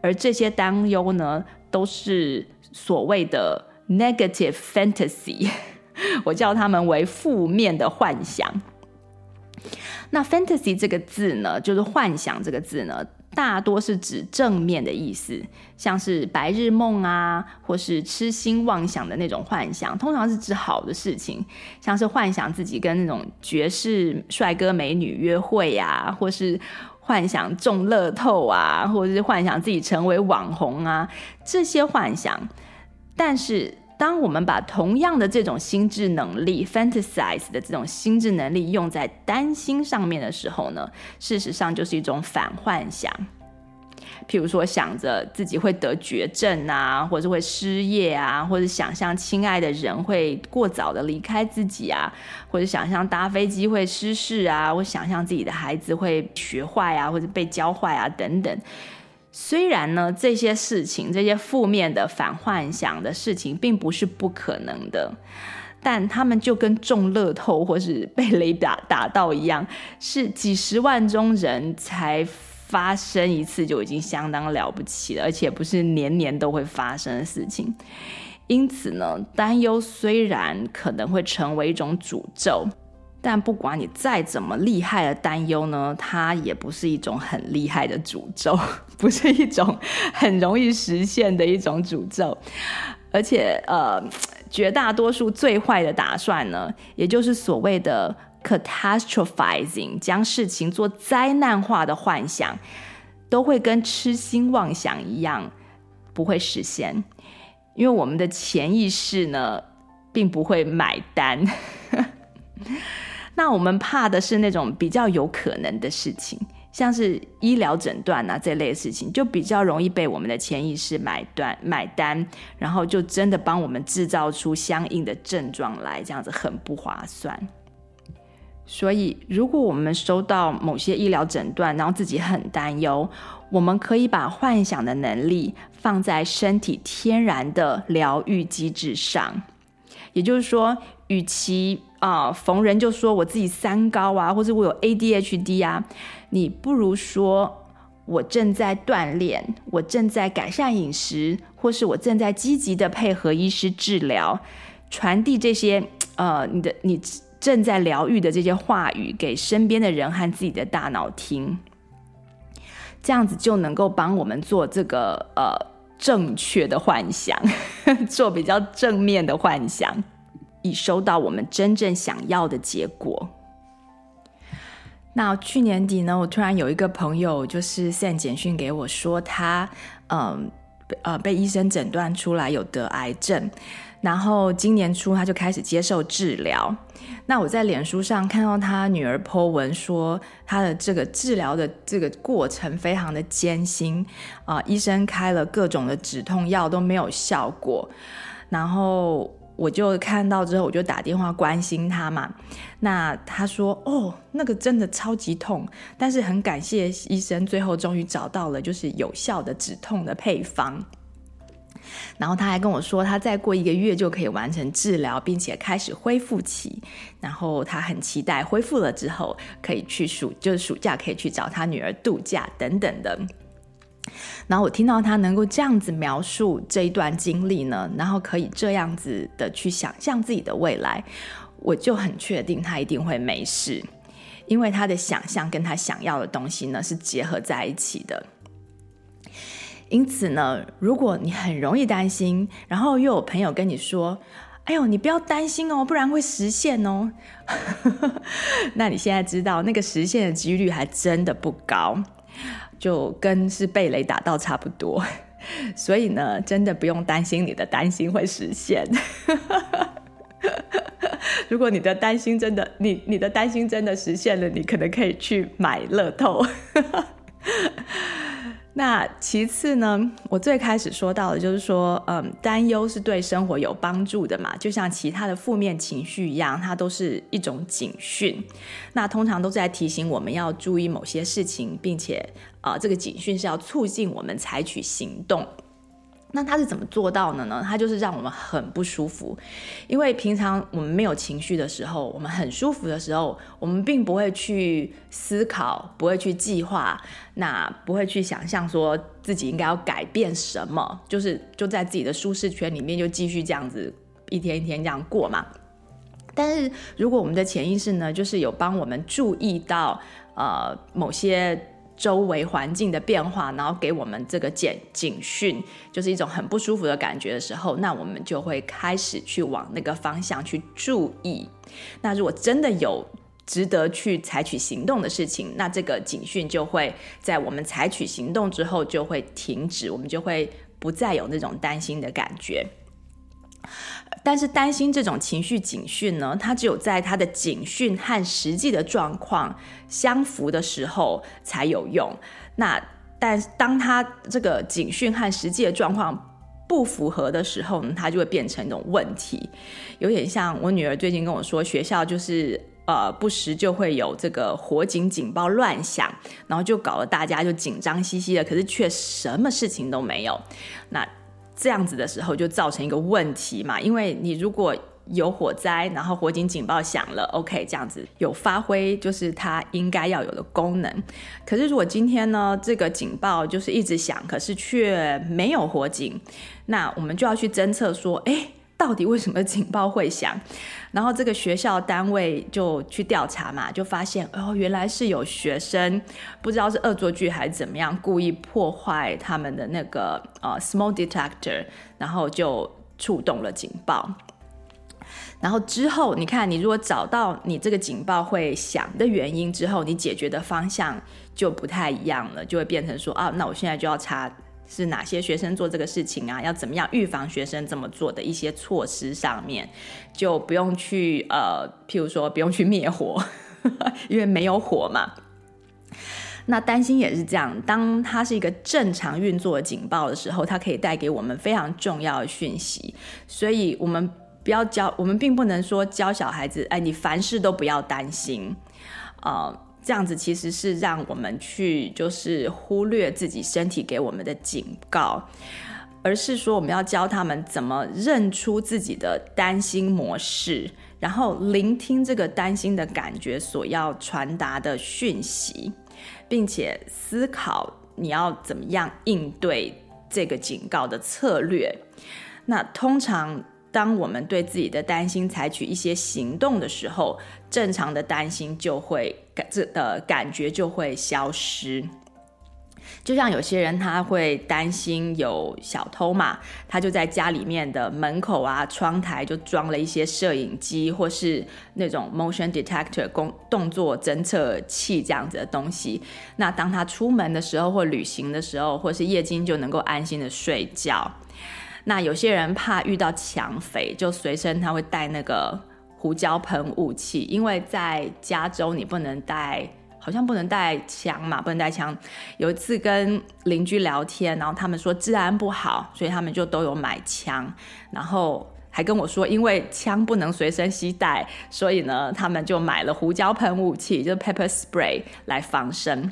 而这些担忧呢，都是所谓的 negative fantasy，(laughs) 我叫他们为负面的幻想。那 fantasy 这个字呢，就是幻想这个字呢，大多是指正面的意思，像是白日梦啊，或是痴心妄想的那种幻想，通常是指好的事情，像是幻想自己跟那种绝世帅哥美女约会啊，或是。幻想中乐透啊，或者是幻想自己成为网红啊，这些幻想。但是，当我们把同样的这种心智能力 （fantasize） 的这种心智能力用在担心上面的时候呢，事实上就是一种反幻想。譬如说想着自己会得绝症啊，或者会失业啊，或者想象亲爱的人会过早的离开自己啊，或者想象搭飞机会失事啊，或想象自己的孩子会学坏啊，或者被教坏啊等等。虽然呢，这些事情，这些负面的反幻想的事情，并不是不可能的，但他们就跟中乐透或是被雷打打到一样，是几十万中人才发生一次就已经相当了不起了，而且不是年年都会发生的事情。因此呢，担忧虽然可能会成为一种诅咒。但不管你再怎么厉害的担忧呢，它也不是一种很厉害的诅咒，(laughs) 不是一种很容易实现的一种诅咒。而且，呃，绝大多数最坏的打算呢，也就是所谓的 catastrophizing，将事情做灾难化的幻想，都会跟痴心妄想一样，不会实现，因为我们的潜意识呢，并不会买单。(laughs) 那我们怕的是那种比较有可能的事情，像是医疗诊断啊这类的事情，就比较容易被我们的潜意识买断买单，然后就真的帮我们制造出相应的症状来，这样子很不划算。所以，如果我们收到某些医疗诊断，然后自己很担忧，我们可以把幻想的能力放在身体天然的疗愈机制上，也就是说，与其啊、逢人就说我自己三高啊，或者我有 ADHD 啊，你不如说我正在锻炼，我正在改善饮食，或是我正在积极的配合医师治疗，传递这些呃，你的你正在疗愈的这些话语给身边的人和自己的大脑听，这样子就能够帮我们做这个呃正确的幻想，(laughs) 做比较正面的幻想。以收到我们真正想要的结果。那去年底呢，我突然有一个朋友就是 send 简讯给我说他，嗯呃被医生诊断出来有得癌症，然后今年初他就开始接受治疗。那我在脸书上看到他女儿 po 文说，他的这个治疗的这个过程非常的艰辛啊，医生开了各种的止痛药都没有效果，然后。我就看到之后，我就打电话关心他嘛。那他说：“哦，那个真的超级痛，但是很感谢医生，最后终于找到了就是有效的止痛的配方。”然后他还跟我说，他再过一个月就可以完成治疗，并且开始恢复期。然后他很期待恢复了之后可以去暑，就是暑假可以去找他女儿度假等等的。然后我听到他能够这样子描述这一段经历呢，然后可以这样子的去想象自己的未来，我就很确定他一定会没事，因为他的想象跟他想要的东西呢是结合在一起的。因此呢，如果你很容易担心，然后又有朋友跟你说：“哎呦，你不要担心哦，不然会实现哦。” (laughs) 那你现在知道那个实现的几率还真的不高。就跟是被雷打到差不多，所以呢，真的不用担心你的担心会实现。(laughs) 如果你的担心真的，你你的担心真的实现了，你可能可以去买乐透。那其次呢，我最开始说到的就是说，嗯，担忧是对生活有帮助的嘛，就像其他的负面情绪一样，它都是一种警讯。那通常都是在提醒我们要注意某些事情，并且，啊、这个警讯是要促进我们采取行动。那他是怎么做到的呢？他就是让我们很不舒服，因为平常我们没有情绪的时候，我们很舒服的时候，我们并不会去思考，不会去计划，那不会去想象说自己应该要改变什么，就是就在自己的舒适圈里面就继续这样子一天一天这样过嘛。但是如果我们的潜意识呢，就是有帮我们注意到呃某些。周围环境的变化，然后给我们这个警警讯，就是一种很不舒服的感觉的时候，那我们就会开始去往那个方向去注意。那如果真的有值得去采取行动的事情，那这个警讯就会在我们采取行动之后就会停止，我们就会不再有那种担心的感觉。但是担心这种情绪警讯呢，它只有在它的警讯和实际的状况相符的时候才有用。那但当他这个警讯和实际的状况不符合的时候呢，它就会变成一种问题，有点像我女儿最近跟我说，学校就是呃不时就会有这个火警警报乱响，然后就搞得大家就紧张兮兮的，可是却什么事情都没有。那这样子的时候就造成一个问题嘛，因为你如果有火灾，然后火警警报响了，OK，这样子有发挥就是它应该要有的功能。可是如果今天呢，这个警报就是一直响，可是却没有火警，那我们就要去侦测说，哎，到底为什么警报会响？然后这个学校单位就去调查嘛，就发现哦，原来是有学生不知道是恶作剧还是怎么样，故意破坏他们的那个呃 smoke detector，然后就触动了警报。然后之后，你看，你如果找到你这个警报会响的原因之后，你解决的方向就不太一样了，就会变成说啊，那我现在就要查是哪些学生做这个事情啊，要怎么样预防学生这么做的一些措施上面，就不用去呃，譬如说不用去灭火，(laughs) 因为没有火嘛。那担心也是这样，当它是一个正常运作的警报的时候，它可以带给我们非常重要的讯息，所以我们。不要教我们，并不能说教小孩子，哎，你凡事都不要担心，呃，这样子其实是让我们去就是忽略自己身体给我们的警告，而是说我们要教他们怎么认出自己的担心模式，然后聆听这个担心的感觉所要传达的讯息，并且思考你要怎么样应对这个警告的策略。那通常。当我们对自己的担心采取一些行动的时候，正常的担心就会这的感觉就会消失。就像有些人他会担心有小偷嘛，他就在家里面的门口啊、窗台就装了一些摄影机，或是那种 motion detector 工动作侦测器这样子的东西。那当他出门的时候，或旅行的时候，或是夜间就能够安心的睡觉。那有些人怕遇到抢匪，就随身他会带那个胡椒喷雾器，因为在加州你不能带，好像不能带枪嘛，不能带枪。有一次跟邻居聊天，然后他们说治安不好，所以他们就都有买枪，然后还跟我说，因为枪不能随身携带，所以呢，他们就买了胡椒喷雾器，就是 pepper spray 来防身。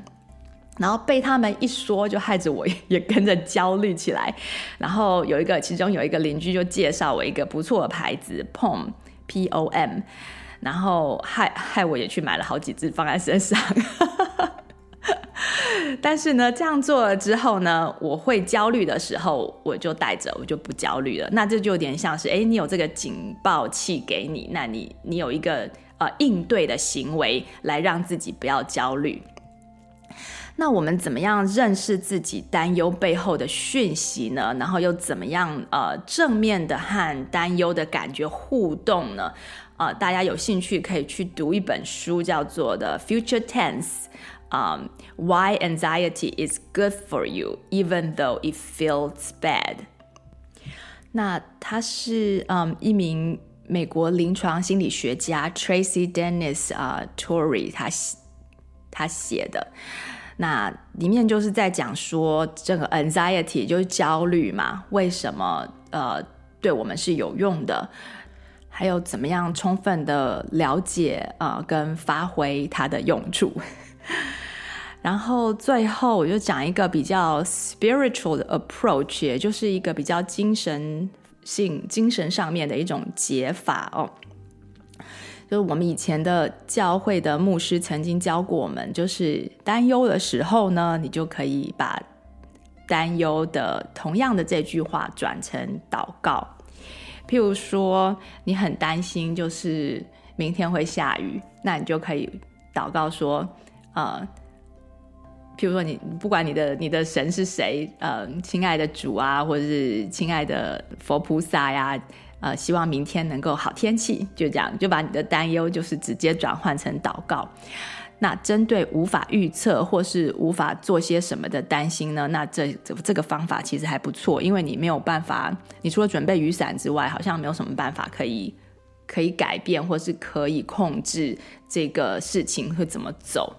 然后被他们一说，就害着我也跟着焦虑起来。然后有一个，其中有一个邻居就介绍我一个不错的牌子，Pom P O M，然后害害我也去买了好几支放在身上。(laughs) 但是呢，这样做了之后呢，我会焦虑的时候，我就带着，我就不焦虑了。那这就有点像是，哎，你有这个警报器给你，那你你有一个呃应对的行为来让自己不要焦虑。那我们怎么样认识自己担忧背后的讯息呢？然后又怎么样呃正面的和担忧的感觉互动呢？呃，大家有兴趣可以去读一本书，叫做《The Future Tense》，嗯，Why Anxiety is Good for You Even Though It Feels Bad。那他是嗯一名美国临床心理学家 Tracy Dennis 啊、Tory 他他写的。那里面就是在讲说，这个 anxiety 就是焦虑嘛，为什么呃对我们是有用的，还有怎么样充分的了解啊、跟发挥它的用处。(laughs) 然后最后我就讲一个比较 spiritual 的 approach，也就是一个比较精神性、精神上面的一种解法哦。就是我们以前的教会的牧师曾经教过我们，就是担忧的时候呢，你就可以把担忧的同样的这句话转成祷告。譬如说，你很担心就是明天会下雨，那你就可以祷告说，呃，譬如说你不管你的你的神是谁，呃，亲爱的主啊，或者是亲爱的佛菩萨呀。呃，希望明天能够好天气，就这样，就把你的担忧就是直接转换成祷告。那针对无法预测或是无法做些什么的担心呢？那这这个方法其实还不错，因为你没有办法，你除了准备雨伞之外，好像没有什么办法可以可以改变或是可以控制这个事情会怎么走。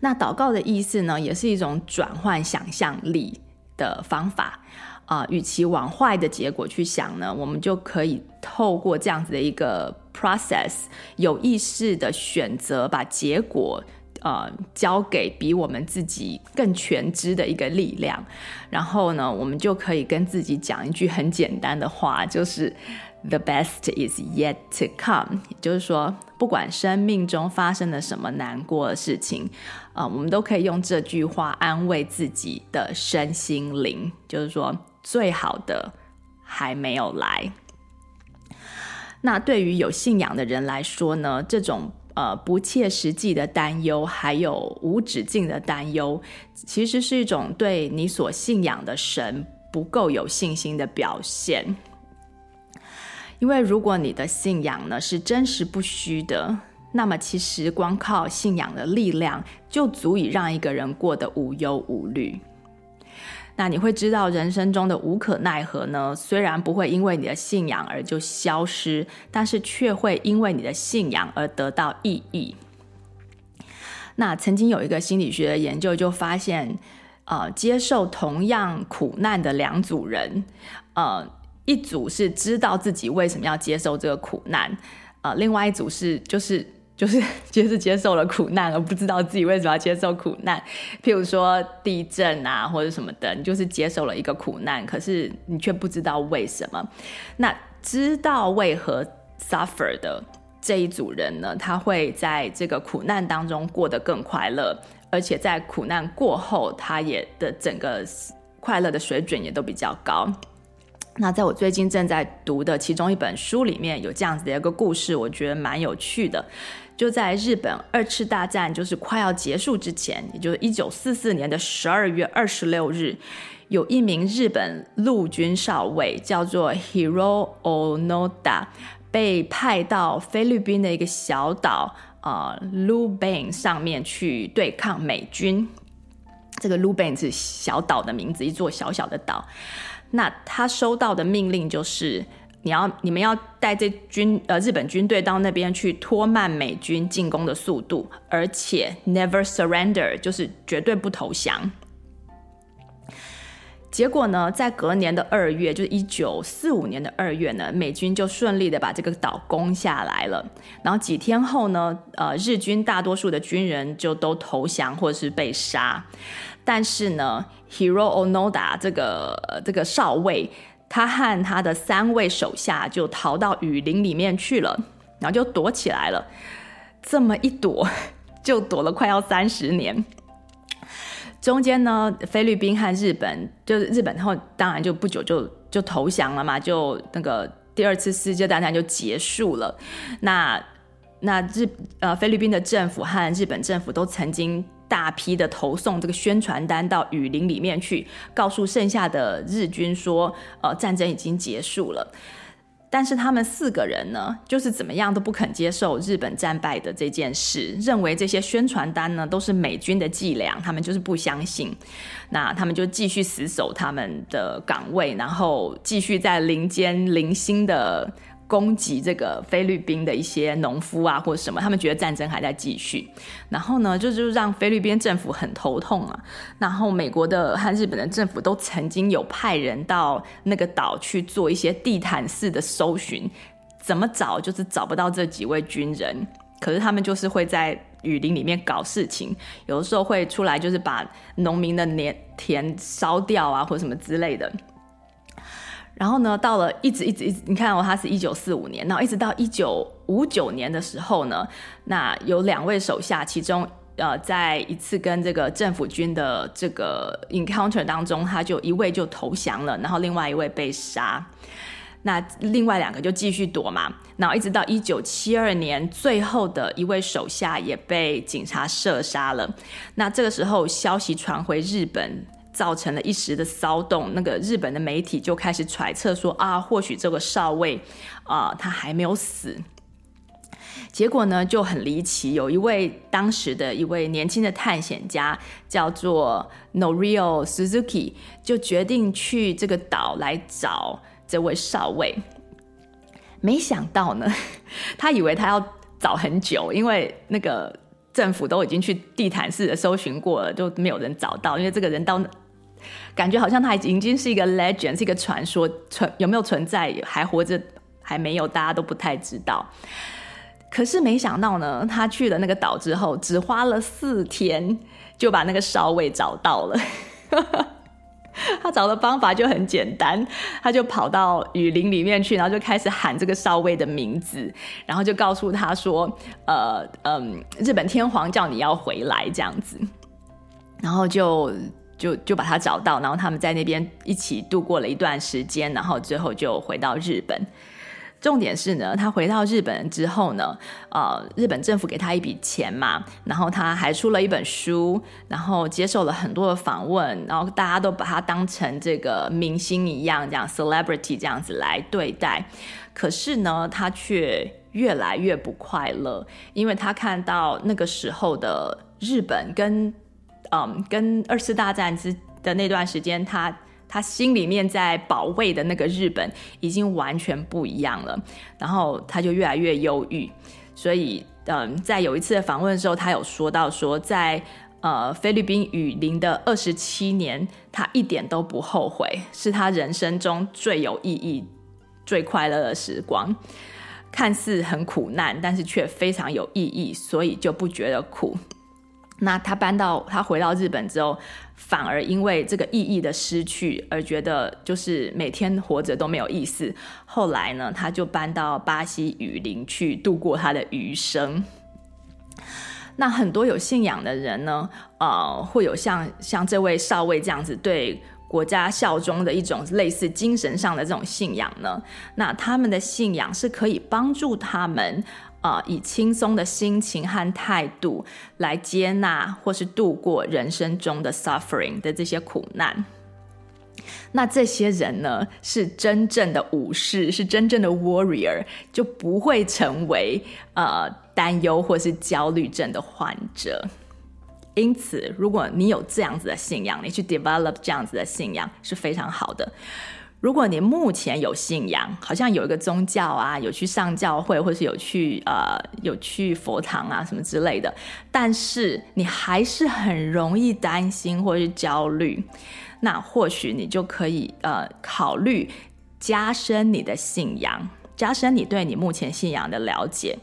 那祷告的意思呢，也是一种转换想象力的方法啊、与其往坏的结果去想呢，我们就可以透过这样子的一个 process，有意识的选择把结果呃交给比我们自己更全知的一个力量。然后呢，我们就可以跟自己讲一句很简单的话，就是。The best is yet to come，也就是说，不管生命中发生了什么难过的事情，啊、我们都可以用这句话安慰自己的身心灵，就是说，最好的还没有来。那对于有信仰的人来说呢，这种呃不切实际的担忧，还有无止境的担忧，其实是一种对你所信仰的神不够有信心的表现。因为如果你的信仰呢是真实不虚的，那么其实光靠信仰的力量就足以让一个人过得无忧无虑。那你会知道人生中的无可奈何呢，虽然不会因为你的信仰而就消失，但是却会因为你的信仰而得到意义。那曾经有一个心理学的研究就发现，呃，接受同样苦难的两组人，呃。一组是知道自己为什么要接受这个苦难，呃，另外一组是就是就是 (laughs) 就是接受了苦难而不知道自己为什么要接受苦难。譬如说地震啊或者什么的，你就是接受了一个苦难，可是你却不知道为什么。那知道为何 suffer 的这一组人呢，他会在这个苦难当中过得更快乐，而且在苦难过后，他也的整个快乐的水准也都比较高。那在我最近正在读的其中一本书里面有这样子的一个故事，我觉得蛮有趣的。就在日本二次大战就是快要结束之前，也就是一九四四年的十二月二十六日，有一名日本陆军少尉叫做 Hiro Onoda，被派到菲律宾的一个小岛啊 Luban 上面去对抗美军。这个 Luban 是小岛的名字，一座小小的岛。那他收到的命令就是，你要你们要带这军呃日本军队到那边去拖慢美军进攻的速度，而且 never surrender 就是绝对不投降。结果呢，在隔年的二月，就是一九四五年的二月呢，美军就顺利的把这个岛攻下来了。然后几天后呢，呃，日军大多数的军人就都投降或者是被杀。但是呢，Hero Onoda 这个这个少尉，他和他的三位手下就逃到雨林里面去了，然后就躲起来了。这么一躲，(laughs) 就躲了快要三十年。中间呢，菲律宾和日本，就是日本后当然就不久就就投降了嘛，就那个第二次世界大战就结束了。那那日呃菲律宾的政府和日本政府都曾经。大批的投送这个宣传单到雨林里面去，告诉剩下的日军说，呃，战争已经结束了。但是他们四个人呢，就是怎么样都不肯接受日本战败的这件事，认为这些宣传单呢都是美军的伎俩，他们就是不相信。那他们就继续死守他们的岗位，然后继续在林间零星的。攻击这个菲律宾的一些农夫啊，或者什么，他们觉得战争还在继续，然后呢，就就让菲律宾政府很头痛啊。然后美国的和日本的政府都曾经有派人到那个岛去做一些地毯式的搜寻，怎么找就是找不到这几位军人。可是他们就是会在雨林里面搞事情，有的时候会出来就是把农民的田田烧掉啊，或者什么之类的。然后呢，到了一直一直一直，你看哦，他是一九四五年，然后一直到一九五九年的时候呢，那有两位手下，其中呃，在一次跟这个政府军的这个 encounter 当中，他就一位就投降了，然后另外一位被杀，那另外两个就继续躲嘛，然后一直到一九七二年，最后的一位手下也被警察射杀了，那这个时候消息传回日本。造成了一时的骚动，那个日本的媒体就开始揣测说啊，或许这个少尉啊、他还没有死。结果呢就很离奇，有一位当时的一位年轻的探险家叫做 Norio Suzuki，就决定去这个岛来找这位少尉。没想到呢，(laughs) 他以为他要找很久，因为那个。政府都已经去地毯式的搜寻过了，都没有人找到，因为这个人到感觉好像他已经是一个 legend，是一个传说，存有没有存在，还活着还没有，大家都不太知道。可是没想到呢，他去了那个岛之后，只花了四天就把那个少尉找到了。(laughs) 他找的方法就很简单，他就跑到雨林里面去，然后就开始喊这个少尉的名字，然后就告诉他说：“呃，嗯，日本天皇叫你要回来这样子。”然后就就就把他找到，然后他们在那边一起度过了一段时间，然后最后就回到日本。重点是呢，他回到日本之后呢，呃，日本政府给他一笔钱嘛，然后他还出了一本书，然后接受了很多的访问，然后大家都把他当成这个明星一样，这样 celebrity 这样子来对待。可是呢，他却越来越不快乐，因为他看到那个时候的日本跟，嗯，跟二次大战之的那段时间，他。他心里面在保卫的那个日本已经完全不一样了，然后他就越来越忧郁。所以，嗯，在有一次的访问的时候，他有说到说，在呃菲律宾雨林的二十七年，他一点都不后悔，是他人生中最有意义、最快乐的时光。看似很苦难，但是却非常有意义，所以就不觉得苦。那他搬到他回到日本之后，反而因为这个意义的失去而觉得就是每天活着都没有意思。后来呢，他就搬到巴西雨林去度过他的余生。那很多有信仰的人呢，呃，会有像像这位少尉这样子对国家效忠的一种类似精神上的这种信仰呢。那他们的信仰是可以帮助他们。啊、以轻松的心情和态度来接纳或是度过人生中的 suffering 的这些苦难。那这些人呢，是真正的武士，是真正的 warrior，就不会成为呃担忧或是焦虑症的患者。因此，如果你有这样子的信仰，你去 develop 这样子的信仰是非常好的。如果你目前有信仰，好像有一个宗教啊，有去上教会，或是有去呃有去佛堂啊什么之类的，但是你还是很容易担心或是焦虑，那或许你就可以呃考虑加深你的信仰，加深你对你目前信仰的了解。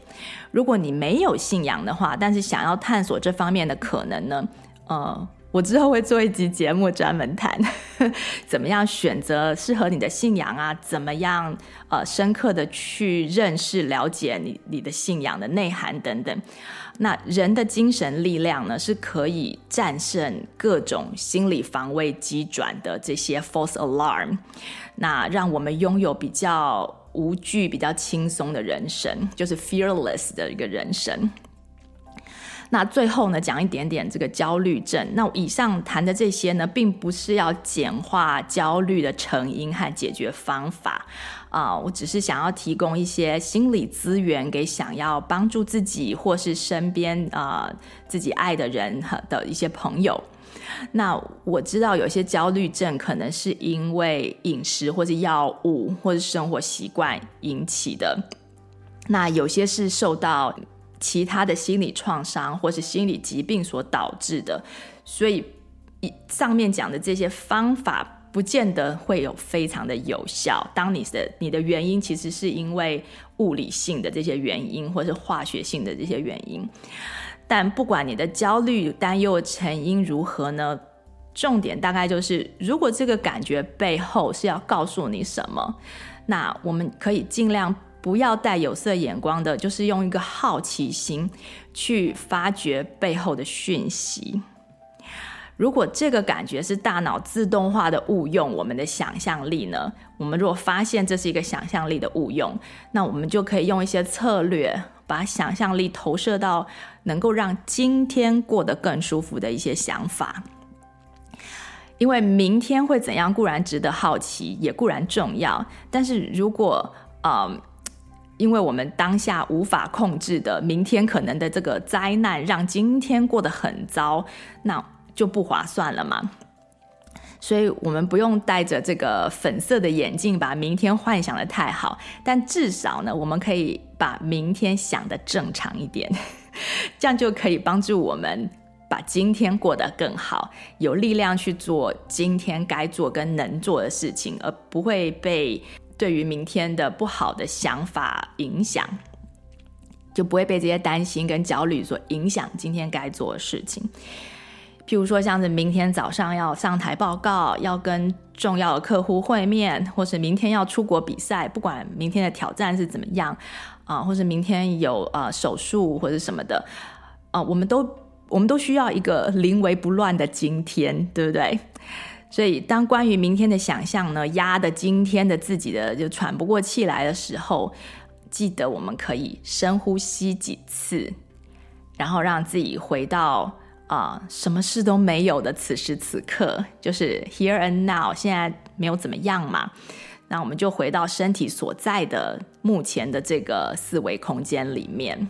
如果你没有信仰的话，但是想要探索这方面的可能呢，呃。我之后会做一集节目专门谈，(laughs) 怎么样选择适合你的信仰啊？怎么样呃深刻的去认识了解你你的信仰的内涵等等。那人的精神力量呢，是可以战胜各种心理防卫机转的这些 false alarm，那让我们拥有比较无惧、比较轻松的人生，就是 fearless 的一个人生。那最后呢，讲一点点这个焦虑症。那以上谈的这些呢，并不是要简化焦虑的成因和解决方法啊，我只是想要提供一些心理资源给想要帮助自己或是身边啊，自己爱的人的一些朋友。那我知道有些焦虑症可能是因为饮食或是药物或是生活习惯引起的，那有些是受到。其他的心理创伤或是心理疾病所导致的，所以上面讲的这些方法不见得会有非常的有效。当你的你的原因其实是因为物理性的这些原因，或是化学性的这些原因，但不管你的焦虑担忧成因如何呢，重点大概就是，如果这个感觉背后是要告诉你什么，那我们可以尽量。不要带有色眼光的，就是用一个好奇心去发掘背后的讯息。如果这个感觉是大脑自动化的误用我们的想象力呢？我们如果发现这是一个想象力的误用，那我们就可以用一些策略，把想象力投射到能够让今天过得更舒服的一些想法。因为明天会怎样固然值得好奇，也固然重要，但是如果嗯。因为我们当下无法控制的明天可能的这个灾难，让今天过得很糟，那就不划算了嘛。所以，我们不用戴着这个粉色的眼镜，把明天幻想得太好。但至少呢，我们可以把明天想得正常一点。(laughs) 这样就可以帮助我们把今天过得更好，有力量去做今天该做跟能做的事情，而不会被对于明天的不好的想法影响，就不会被这些担心跟焦虑所影响今天该做的事情。譬如说，像是明天早上要上台报告，要跟重要的客户会面，或是明天要出国比赛，不管明天的挑战是怎么样啊，或是明天有啊手术或者什么的啊，我们都我们都需要一个临危不乱的今天，对不对？所以，当关于明天的想象呢，压得今天的自己的就喘不过气来的时候，记得我们可以深呼吸几次，然后让自己回到。啊、什么事都没有的此时此刻，(laughs) 就是 here and now，现在没有怎么样嘛？那我们就回到身体所在的目前的这个四维空间里面。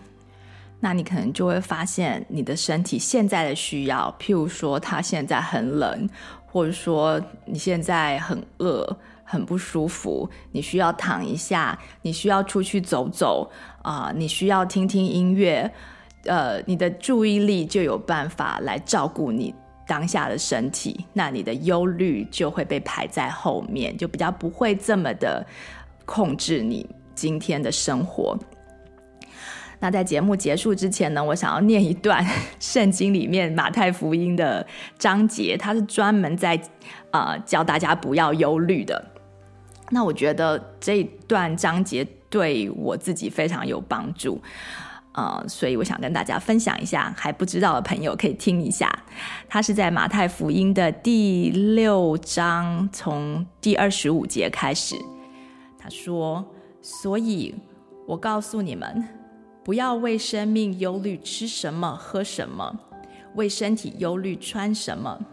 那你可能就会发现，你的身体现在的需要，譬如说它现在很冷，或者说你现在很饿、很不舒服，你需要躺一下，你需要出去走走啊、你需要听听音乐。呃，你的注意力就有办法来照顾你当下的身体，那你的忧虑就会被排在后面，就比较不会这么的控制你今天的生活。那在节目结束之前呢，我想要念一段 (laughs) 圣经里面马太福音的章节，它是专门在呃教大家不要忧虑的。那我觉得这一段章节对我自己非常有帮助。呃，所以我想跟大家分享一下，还不知道的朋友可以听一下。他是在马太福音的第六章，从第二十五节开始。他说：“所以我告诉你们，不要为生命忧虑吃什么、喝什么；为身体忧虑穿什么。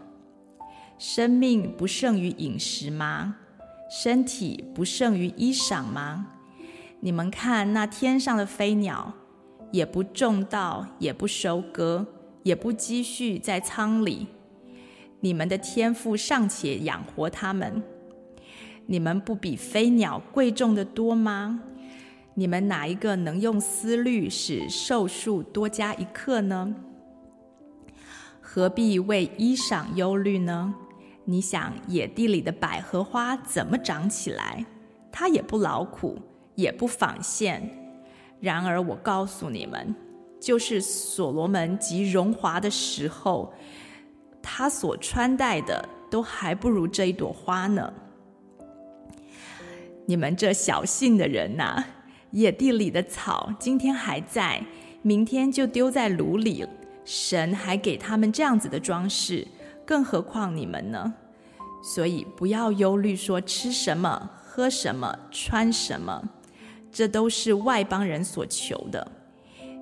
生命不胜于饮食吗？身体不胜于衣裳吗？你们看那天上的飞鸟。”也不种稻，也不收割，也不积蓄在仓里。你们的天赋尚且养活他们，你们不比飞鸟贵重的多吗？你们哪一个能用思虑使寿数多加一刻呢？何必为衣裳忧虑呢？你想野地里的百合花怎么长起来？它也不劳苦，也不纺线。然而我告诉你们，就是所罗门极荣华的时候，他所穿戴的都还不如这一朵花呢。你们这小信的人呐、野地里的草今天还在，明天就丢在炉里。神还给他们这样子的装饰，更何况你们呢？所以不要忧虑，说吃什么、喝什么、穿什么。这都是外邦人所求的，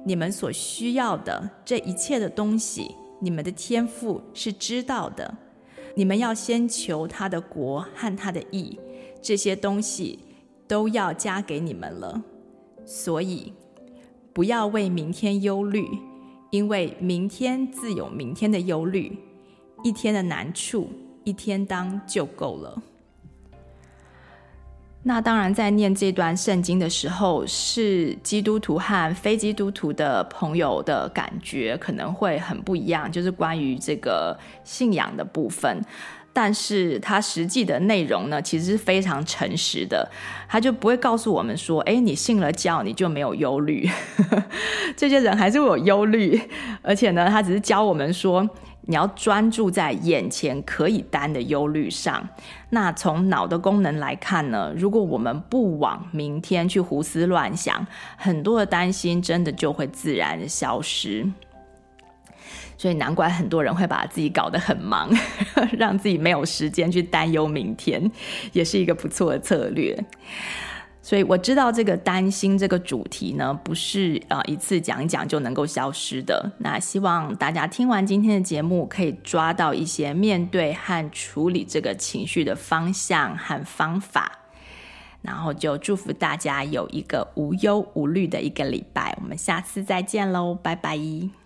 你们所需要的这一切的东西，你们的天赋是知道的。你们要先求他的国和他的义，这些东西都要加给你们了。所以，不要为明天忧虑，因为明天自有明天的忧虑，一天的难处，一天当就够了。那当然，在念这段圣经的时候，是基督徒和非基督徒的朋友的感觉可能会很不一样，就是关于这个信仰的部分。但是它实际的内容呢，其实是非常诚实的，他就不会告诉我们说：“哎，你信了教，你就没有忧虑。(laughs) ”这些人还是会有忧虑，而且呢，他只是教我们说。你要专注在眼前可以担的忧虑上。那从脑的功能来看呢，如果我们不往明天去胡思乱想，很多的担心真的就会自然消失。所以难怪很多人会把自己搞得很忙，(laughs) 让自己没有时间去担忧明天，也是一个不错的策略。所以我知道这个担心这个主题呢，不是啊一次讲一讲就能够消失的。那希望大家听完今天的节目，可以抓到一些面对和处理这个情绪的方向和方法。然后就祝福大家有一个无忧无虑的一个礼拜。我们下次再见喽，拜拜。